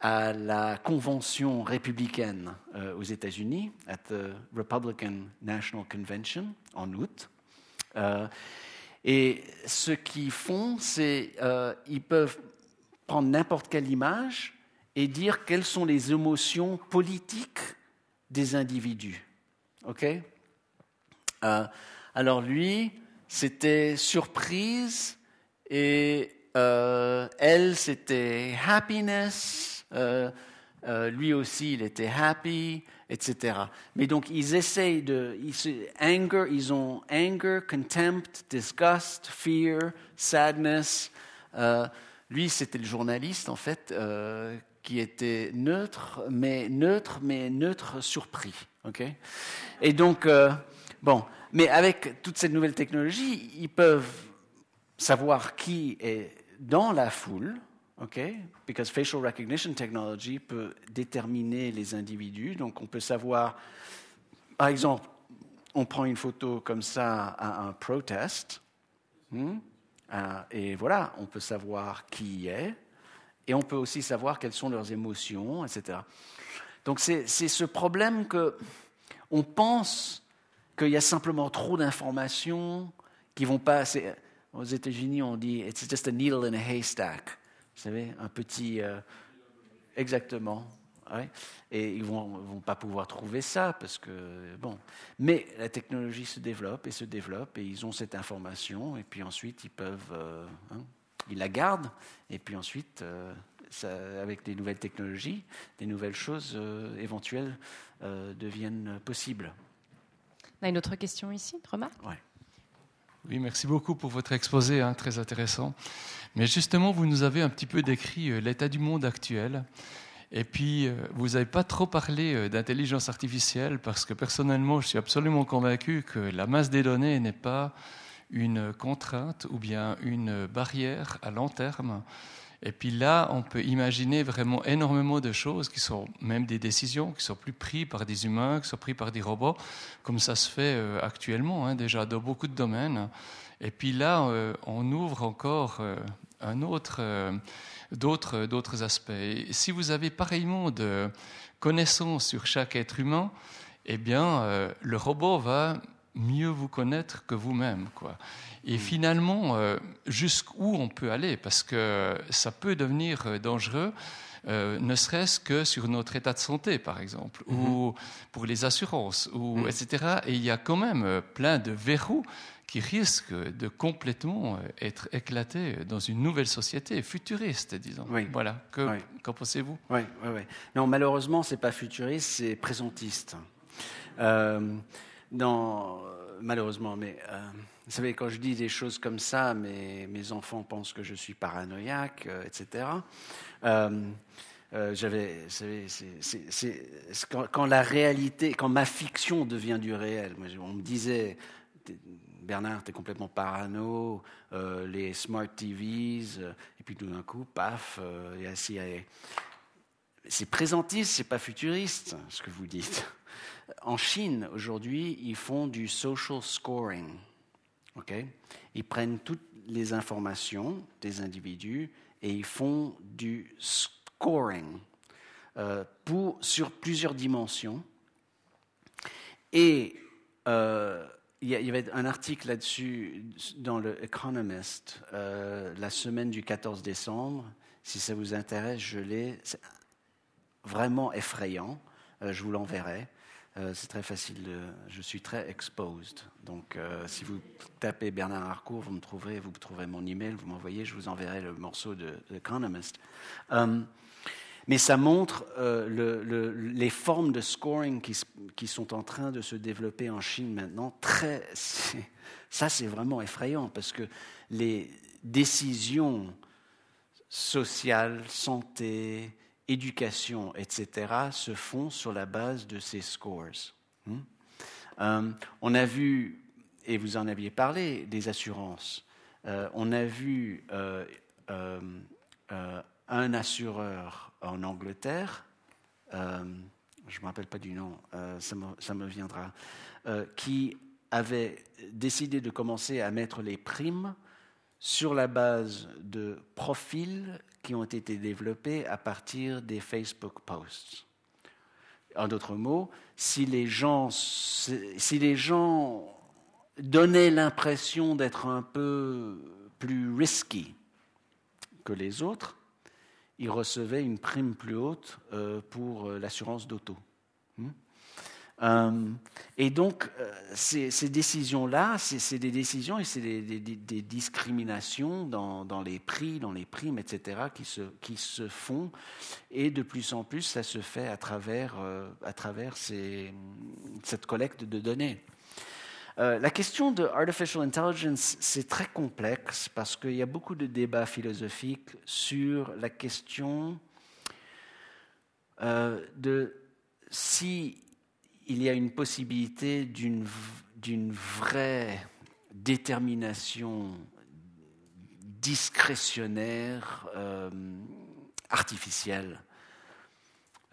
à la convention républicaine aux États-Unis, à the Republican National Convention, en août. Et ce qu'ils font, c'est euh, ils peuvent prendre n'importe quelle image et dire quelles sont les émotions politiques des individus. OK? Euh, Alors lui, c'était surprise et euh, elle, c'était happiness. Euh, euh, lui aussi, il était happy etc. Mais donc, ils essayent de. Ils, anger, ils ont anger, contempt, disgust, fear, sadness. Euh, lui, c'était le journaliste, en fait, euh, qui était neutre, mais neutre, mais neutre surpris. ok? Et donc, bon, mais avec toute cette nouvelle technologie, ils peuvent savoir qui est dans la foule, OK Because facial recognition technology peut déterminer les individus. Donc, on peut savoir, par exemple, on prend une photo comme ça à un protest, hmm, et voilà, on peut savoir qui y est, et on peut aussi savoir quelles sont leurs émotions, etc. Donc, c'est ce problème que on pense qu'il y a simplement trop d'informations qui vont pas. Aux États-Unis, on dit it's just a needle in a haystack. Vous savez, un petit... Euh, exactement. Et ils ne vont, vont, pas pouvoir trouver ça parce que, bon. Mais la technologie se développe et se développe et ils ont cette information et puis ensuite ils peuvent. Euh, hein, ils la gardent et puis ensuite, euh, ça, avec des nouvelles technologies, des nouvelles choses éventuelles deviennent possibles. On a une autre question ici, remarque ouais. Oui, merci beaucoup pour votre exposé, hein, très intéressant. Mais justement, vous nous avez un petit peu décrit euh, l'état du monde actuel. Et puis, euh, vous n'avez pas trop parlé euh, d'intelligence artificielle parce que personnellement, je suis absolument convaincu que la masse des données n'est pas une contrainte ou bien une barrière à long terme Et puis là, on peut imaginer vraiment énormément de choses qui sont même des décisions qui sont plus prises par des humains, qui sont prises par des robots, comme ça se fait euh, actuellement hein, déjà dans beaucoup de domaines. Et puis là, euh, on ouvre encore euh, un autre, d'autres, d'autres aspects. Si vous avez pareillement de connaissances sur chaque être humain, eh bien, le robot va mieux vous connaître que vous-même. Quoi. Et mm. finalement, euh, jusqu'où on peut aller, parce que ça peut devenir euh, dangereux, euh, ne serait-ce que sur notre état de santé, par exemple, ou mm-hmm. pour les assurances, ou, mm. etc. Et il y a quand même plein de verrous qui risquent de complètement être éclatés dans une nouvelle société futuriste, disons. Voilà. Qu'en pensez-vous? Oui, oui, oui. Non, malheureusement, c'est pas futuriste, c'est présentiste. Dans, malheureusement, mais vous savez, quand je dis des choses comme ça, mes, mes enfants pensent que je suis paranoïaque, euh, etc. Euh, euh, j'avais, quand, la réalité, quand ma fiction devient du réel, on me disait, Bernard, tu es complètement parano, les smart TVs, et puis tout d'un coup, paf, il y a C'est présentiste, c'est pas futuriste, ce que vous dites. En Chine, aujourd'hui, ils font du social scoring. Ils prennent toutes les informations des individus et ils font du scoring euh, sur plusieurs dimensions. Et euh, il y, avait un article là-dessus dans le Economist euh, la semaine du 14 décembre. Si ça vous intéresse, je l'ai. C'est vraiment effrayant. je vous l'enverrai. Euh, c'est très facile. je suis très exposed. Donc, euh, si vous tapez Bernard Harcourt, vous me trouverez, vous trouverez mon email, vous m'envoyez, je vous enverrai le morceau de, The Economist. Euh, mais ça montre les formes de scoring qui, sont en train de se développer en Chine maintenant. Très, ça, c'est vraiment effrayant parce que les décisions sociales, santé, éducation, etc., se font sur la base de ces scores. Hmm? Euh, on a vu, et vous en aviez parlé, des assurances. Euh, on a vu euh, un assureur en Angleterre, je ne me rappelle pas du nom, ça me, ça, me, viendra, qui avait décidé de commencer à mettre les primes sur la base de profils qui ont été développés à partir des Facebook posts. En d'autres mots, si les gens, si les gens donnaient l'impression d'être un peu plus risky que les autres, ils recevaient une prime plus haute euh, pour euh, l'assurance d'auto. Euh, et donc, euh, ces, décisions-là, c'est des décisions et c'est des, discriminations dans, les prix, dans les primes, etc., qui se, qui se font. Et de plus en plus, ça se fait à travers, euh, à travers cette collecte de données. la question de artificial intelligence, c'est très complexe parce qu'il y a beaucoup de débats philosophiques sur la question de si il y a une possibilité d'une vraie détermination discrétionnaire, euh, artificielle.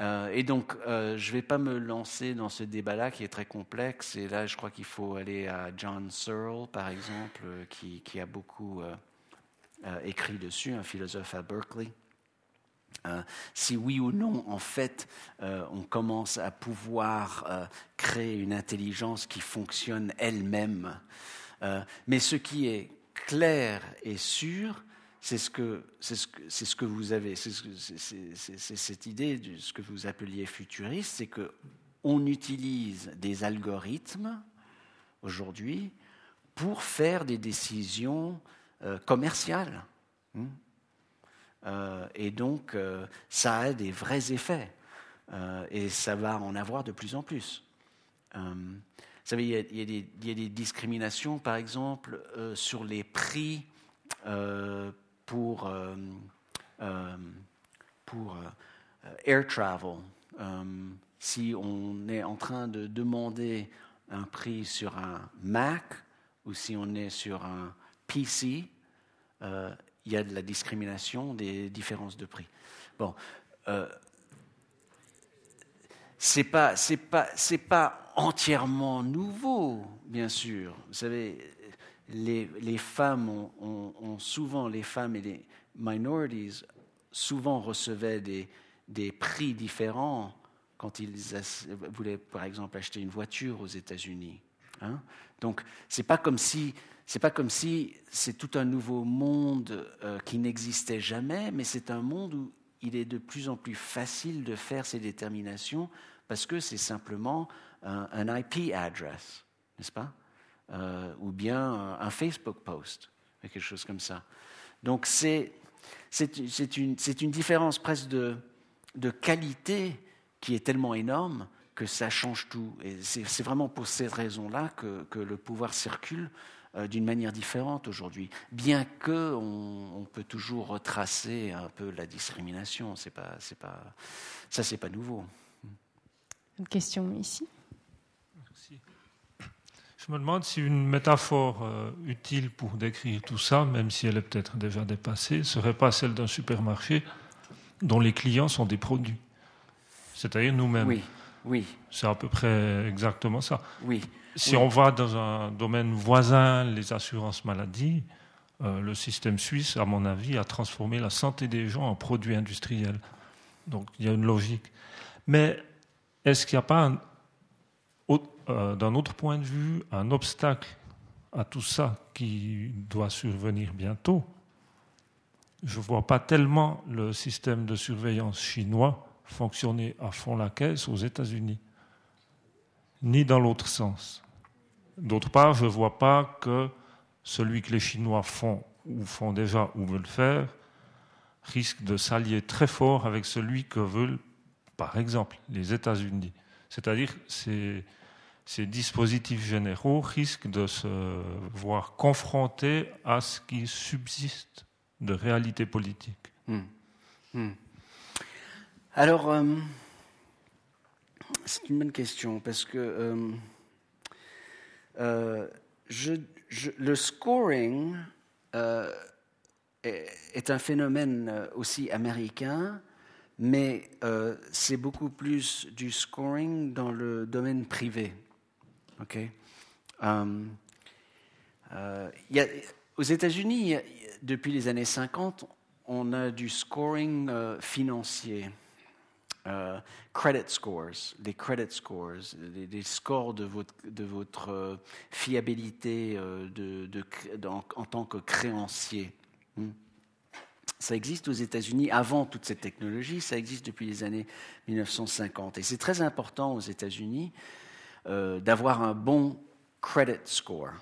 Euh, et donc, euh, je ne vais pas me lancer dans ce débat-là qui est très complexe. Et là, je crois qu'il faut aller à John Searle, par exemple, qui, qui a beaucoup écrit dessus, un philosophe à Berkeley. Euh, si oui ou non, en fait, euh, on commence à pouvoir euh, créer une intelligence qui fonctionne elle-même. mais ce qui est clair et sûr, c'est ce que, c'est ce, ce que vous avez, c'est, cette idée de ce que vous appeliez futuriste, c'est que on utilise des algorithmes aujourd'hui pour faire des décisions commerciales. Euh, et donc, euh, ça a des vrais effets. Euh, et ça va en avoir de plus en plus. vous savez, il y, a, des, discriminations, par exemple, sur les prix pour, pour air travel. si on est en train de demander un prix sur un Mac ou si on est sur un PC, il y a de la discrimination, des différences de prix. Bon, euh, c'est pas, pas, pas entièrement nouveau, bien sûr. Vous savez, les, femmes ont, souvent, les femmes et les minorities souvent recevaient des, des prix différents quand ils voulaient, par exemple, acheter une voiture aux États-Unis. Hein. Donc, c'est pas comme si c'est pas comme si c'est tout un nouveau monde euh, qui n'existait jamais, mais c'est un monde où il est de plus en plus facile de faire ces déterminations parce que c'est simplement un, IP address, n'est-ce pas? Euh, Ou bien un, Facebook post, quelque chose comme ça. Donc c'est une, une, différence presque de, de qualité qui est tellement énorme que ça change tout. Et c'est vraiment pour cette raison-là que, que, le pouvoir circule d'une manière différente aujourd'hui, bien que on, peut toujours retracer un peu la discrimination. C'est pas, c'est pas, ça, c'est pas nouveau. Une question ici. Merci. Je me demande si une métaphore euh, utile pour décrire tout ça, même si elle est peut-être déjà dépassée, serait pas celle d'un supermarché dont les clients sont des produits, c'est-à-dire nous-mêmes. Oui, oui. C'est à peu près exactement ça. Oui. Si on va dans un domaine voisin, les assurances maladie, euh, le système suisse, à mon avis, a transformé la santé des gens en produit industriel. Donc il y a une logique. Mais est-ce qu'il n'y a pas, euh, d'un autre point de vue, un obstacle à tout ça qui doit survenir bientôt? Je ne vois pas tellement le système de surveillance chinois fonctionner à fond la caisse aux États-Unis, ni dans l'autre sens. D'autre part, je ne vois pas que celui que les Chinois font ou font déjà ou veulent faire risque de s'allier très fort avec celui que veulent par exemple les États-Unis. C'est-à-dire ces, ces dispositifs généraux risquent de se voir confrontés à ce qui subsiste de réalité politique. Hmm. Hmm. Alors, euh, c'est une bonne question parce que euh, euh, le scoring est, est, un phénomène aussi américain mais euh, c'est beaucoup plus du scoring dans le domaine privé. Euh, euh, aux États-Unis, depuis les années 50, on a du scoring financier. Credit scores, des credit scores, des, scores de votre, votre fiabilité de, en, tant que créancier. Hmm. Ça existe aux États-Unis avant toute cette technologie, ça existe depuis les années 1950. Et c'est très important aux États-Unis euh, d'avoir un bon credit score.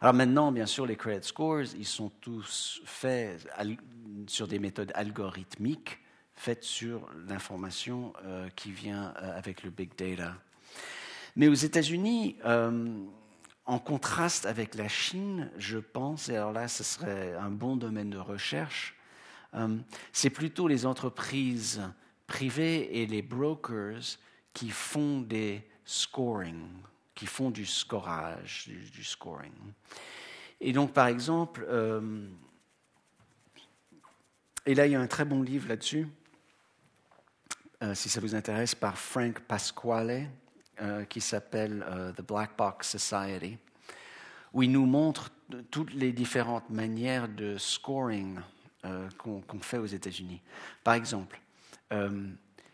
Alors maintenant, bien sûr, les credit scores, ils sont tous faits sur des méthodes algorithmiques, faites sur l'information euh, qui vient euh, avec le big data. Mais aux États-Unis, en contraste avec la Chine, je pense, et alors là, ce serait un bon domaine de recherche, euh, c'est plutôt les entreprises privées et les brokers qui font des scoring, qui font du scorage, du, scoring. Et donc, par exemple, euh, et là, il y a un très bon livre là-dessus, euh, si ça vous intéresse, par Frank Pasquale, qui s'appelle The Black Box Society, où il nous montre toutes les différentes manières de scoring euh, qu'on fait aux États-Unis. Par exemple, euh,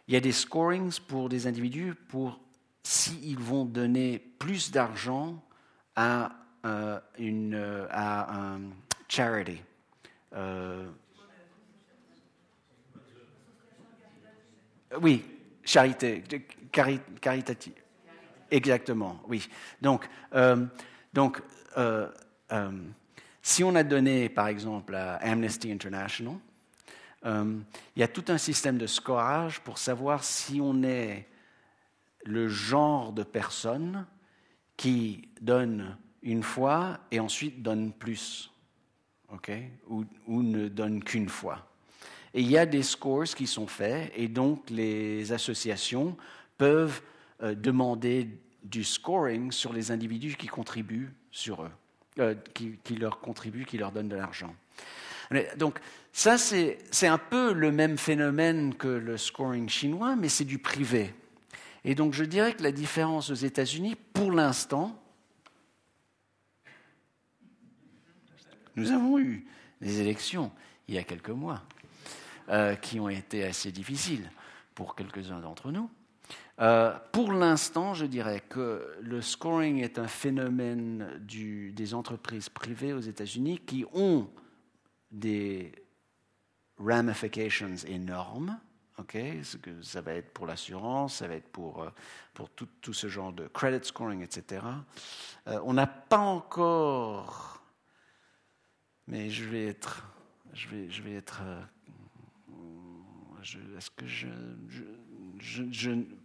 il y a des scorings pour des individus pour s'ils vont donner plus d'argent à, euh, une, à un charity. Oui, charité, caritative. Exactement, oui. Donc, donc si on a donné, par exemple, à Amnesty International, euh, il y a tout un système de scorage pour savoir si on est le genre de personne qui donne une fois et ensuite donne plus, ou, ne donne qu'une fois. Et il y a des scores qui sont faits, et donc les associations peuvent euh, demander du scoring sur les individus qui contribuent sur eux. Euh, qui, leur contribuent, qui leur donnent de l'argent. Donc ça, c'est un peu le même phénomène que le scoring chinois, mais c'est du privé. Et donc je dirais que la différence aux États-Unis, pour l'instant, nous avons eu des élections il y a quelques mois euh, qui ont été assez difficiles pour quelques-uns d'entre nous. Euh, pour l'instant, je dirais que le scoring est un phénomène des entreprises privées aux États-Unis qui ont des ramifications énormes. ça va être pour l'assurance, ça va être pour, euh, pour tout, ce genre de credit scoring, etc. On n'a pas encore, mais je vais être, je vais, je vais être,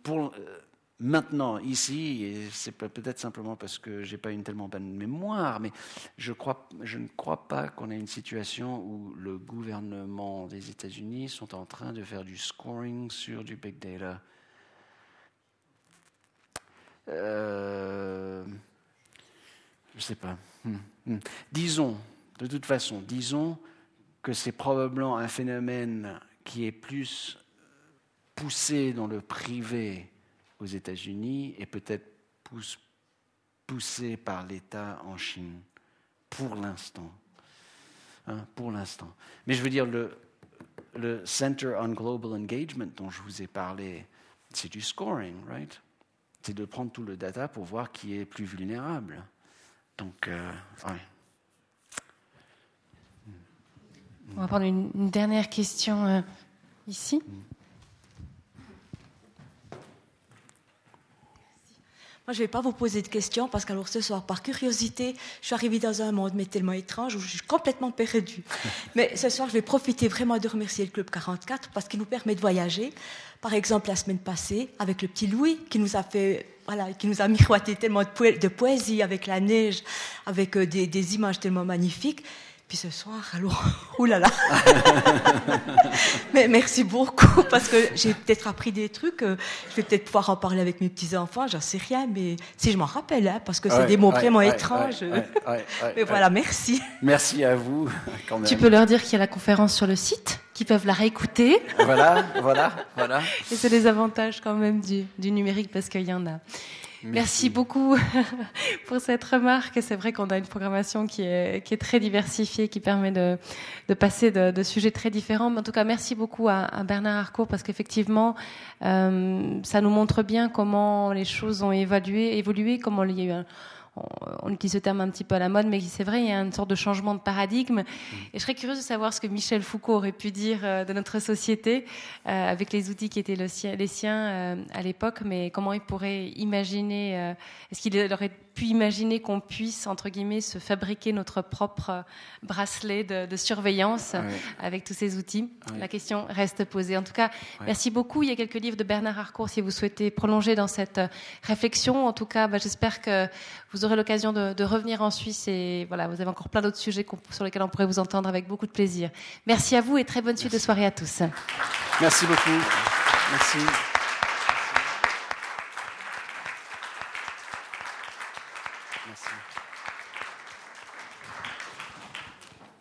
euh, maintenant, ici, et c'est peut-être simplement parce que je n'ai pas une tellement bonne mémoire, mais je ne crois pas qu'on ait une situation où le gouvernement des États-Unis sont en train de faire du scoring sur du big data. Euh, je ne sais pas. Hmm, hmm. Disons, de toute façon, disons que c'est probablement un phénomène qui est plus poussé dans le privé aux États-Unis et peut-être poussé par l'État en Chine, pour l'instant. Hein, pour l'instant. Mais je veux dire, le, Center on Global Engagement dont je vous ai parlé, c'est du scoring, right? C'est de prendre tout le data pour voir qui est plus vulnérable. Donc, euh, On va prendre une, dernière question euh, ici. Moi, je ne vais pas vous poser de questions parce qu'alors ce soir, par curiosité, je suis arrivée dans un monde mais tellement étrange où je suis complètement perdue. Mais ce soir, je vais profiter vraiment de remercier le Club 44 parce qu'il nous permet de voyager. Par exemple, la semaine passée, avec le petit Louis qui nous a fait, voilà, qui nous a miroité tellement de, poésie avec la neige, avec euh, des images tellement magnifiques. Puis ce soir, alors, oulala. Mais merci beaucoup parce que j'ai peut-être appris des trucs. Euh, je vais peut-être pouvoir en parler avec mes petits enfants. J'en sais rien, mais si je m'en rappelle, hein, parce que c'est des mots vraiment étranges. mais voilà, merci. Merci à vous. Quand même. Tu peux leur dire qu'il y a la conférence sur le site, qu'ils peuvent la réécouter. Voilà, voilà, voilà. Et c'est les avantages quand même du, du numérique parce qu'il y en a. Merci, beaucoup pour cette remarque. C'est vrai qu'on a une programmation qui est, qui est, très diversifiée, qui permet de, de passer de, de, sujets très différents. Mais en tout cas, merci beaucoup à, à Bernard Harcourt parce qu'effectivement, euh, ça nous montre bien comment les choses ont évalué, évolué, comment il y a eu un, on, utilise ce terme un petit peu à la mode, mais c'est vrai, il y a une sorte de changement de paradigme. Mm. Et je serais curieuse de savoir ce que Michel Foucault aurait pu dire euh, de notre société euh, avec les outils qui étaient les siens euh, à l'époque, mais comment il pourrait imaginer, est-ce qu'il aurait pu imaginer qu'on puisse, entre guillemets, se fabriquer notre propre bracelet de, surveillance avec tous ces outils La question reste posée. En tout cas, merci beaucoup. Il y a quelques livres de Bernard Harcourt si vous souhaitez prolonger dans cette réflexion. En tout cas, bah, j'espère que vous aurez l'occasion de, revenir en Suisse et voilà, vous avez encore plein d'autres sujets sur lesquels on pourrait vous entendre avec beaucoup de plaisir. Merci à vous et très bonne suite de soirée à tous. Merci beaucoup. Merci.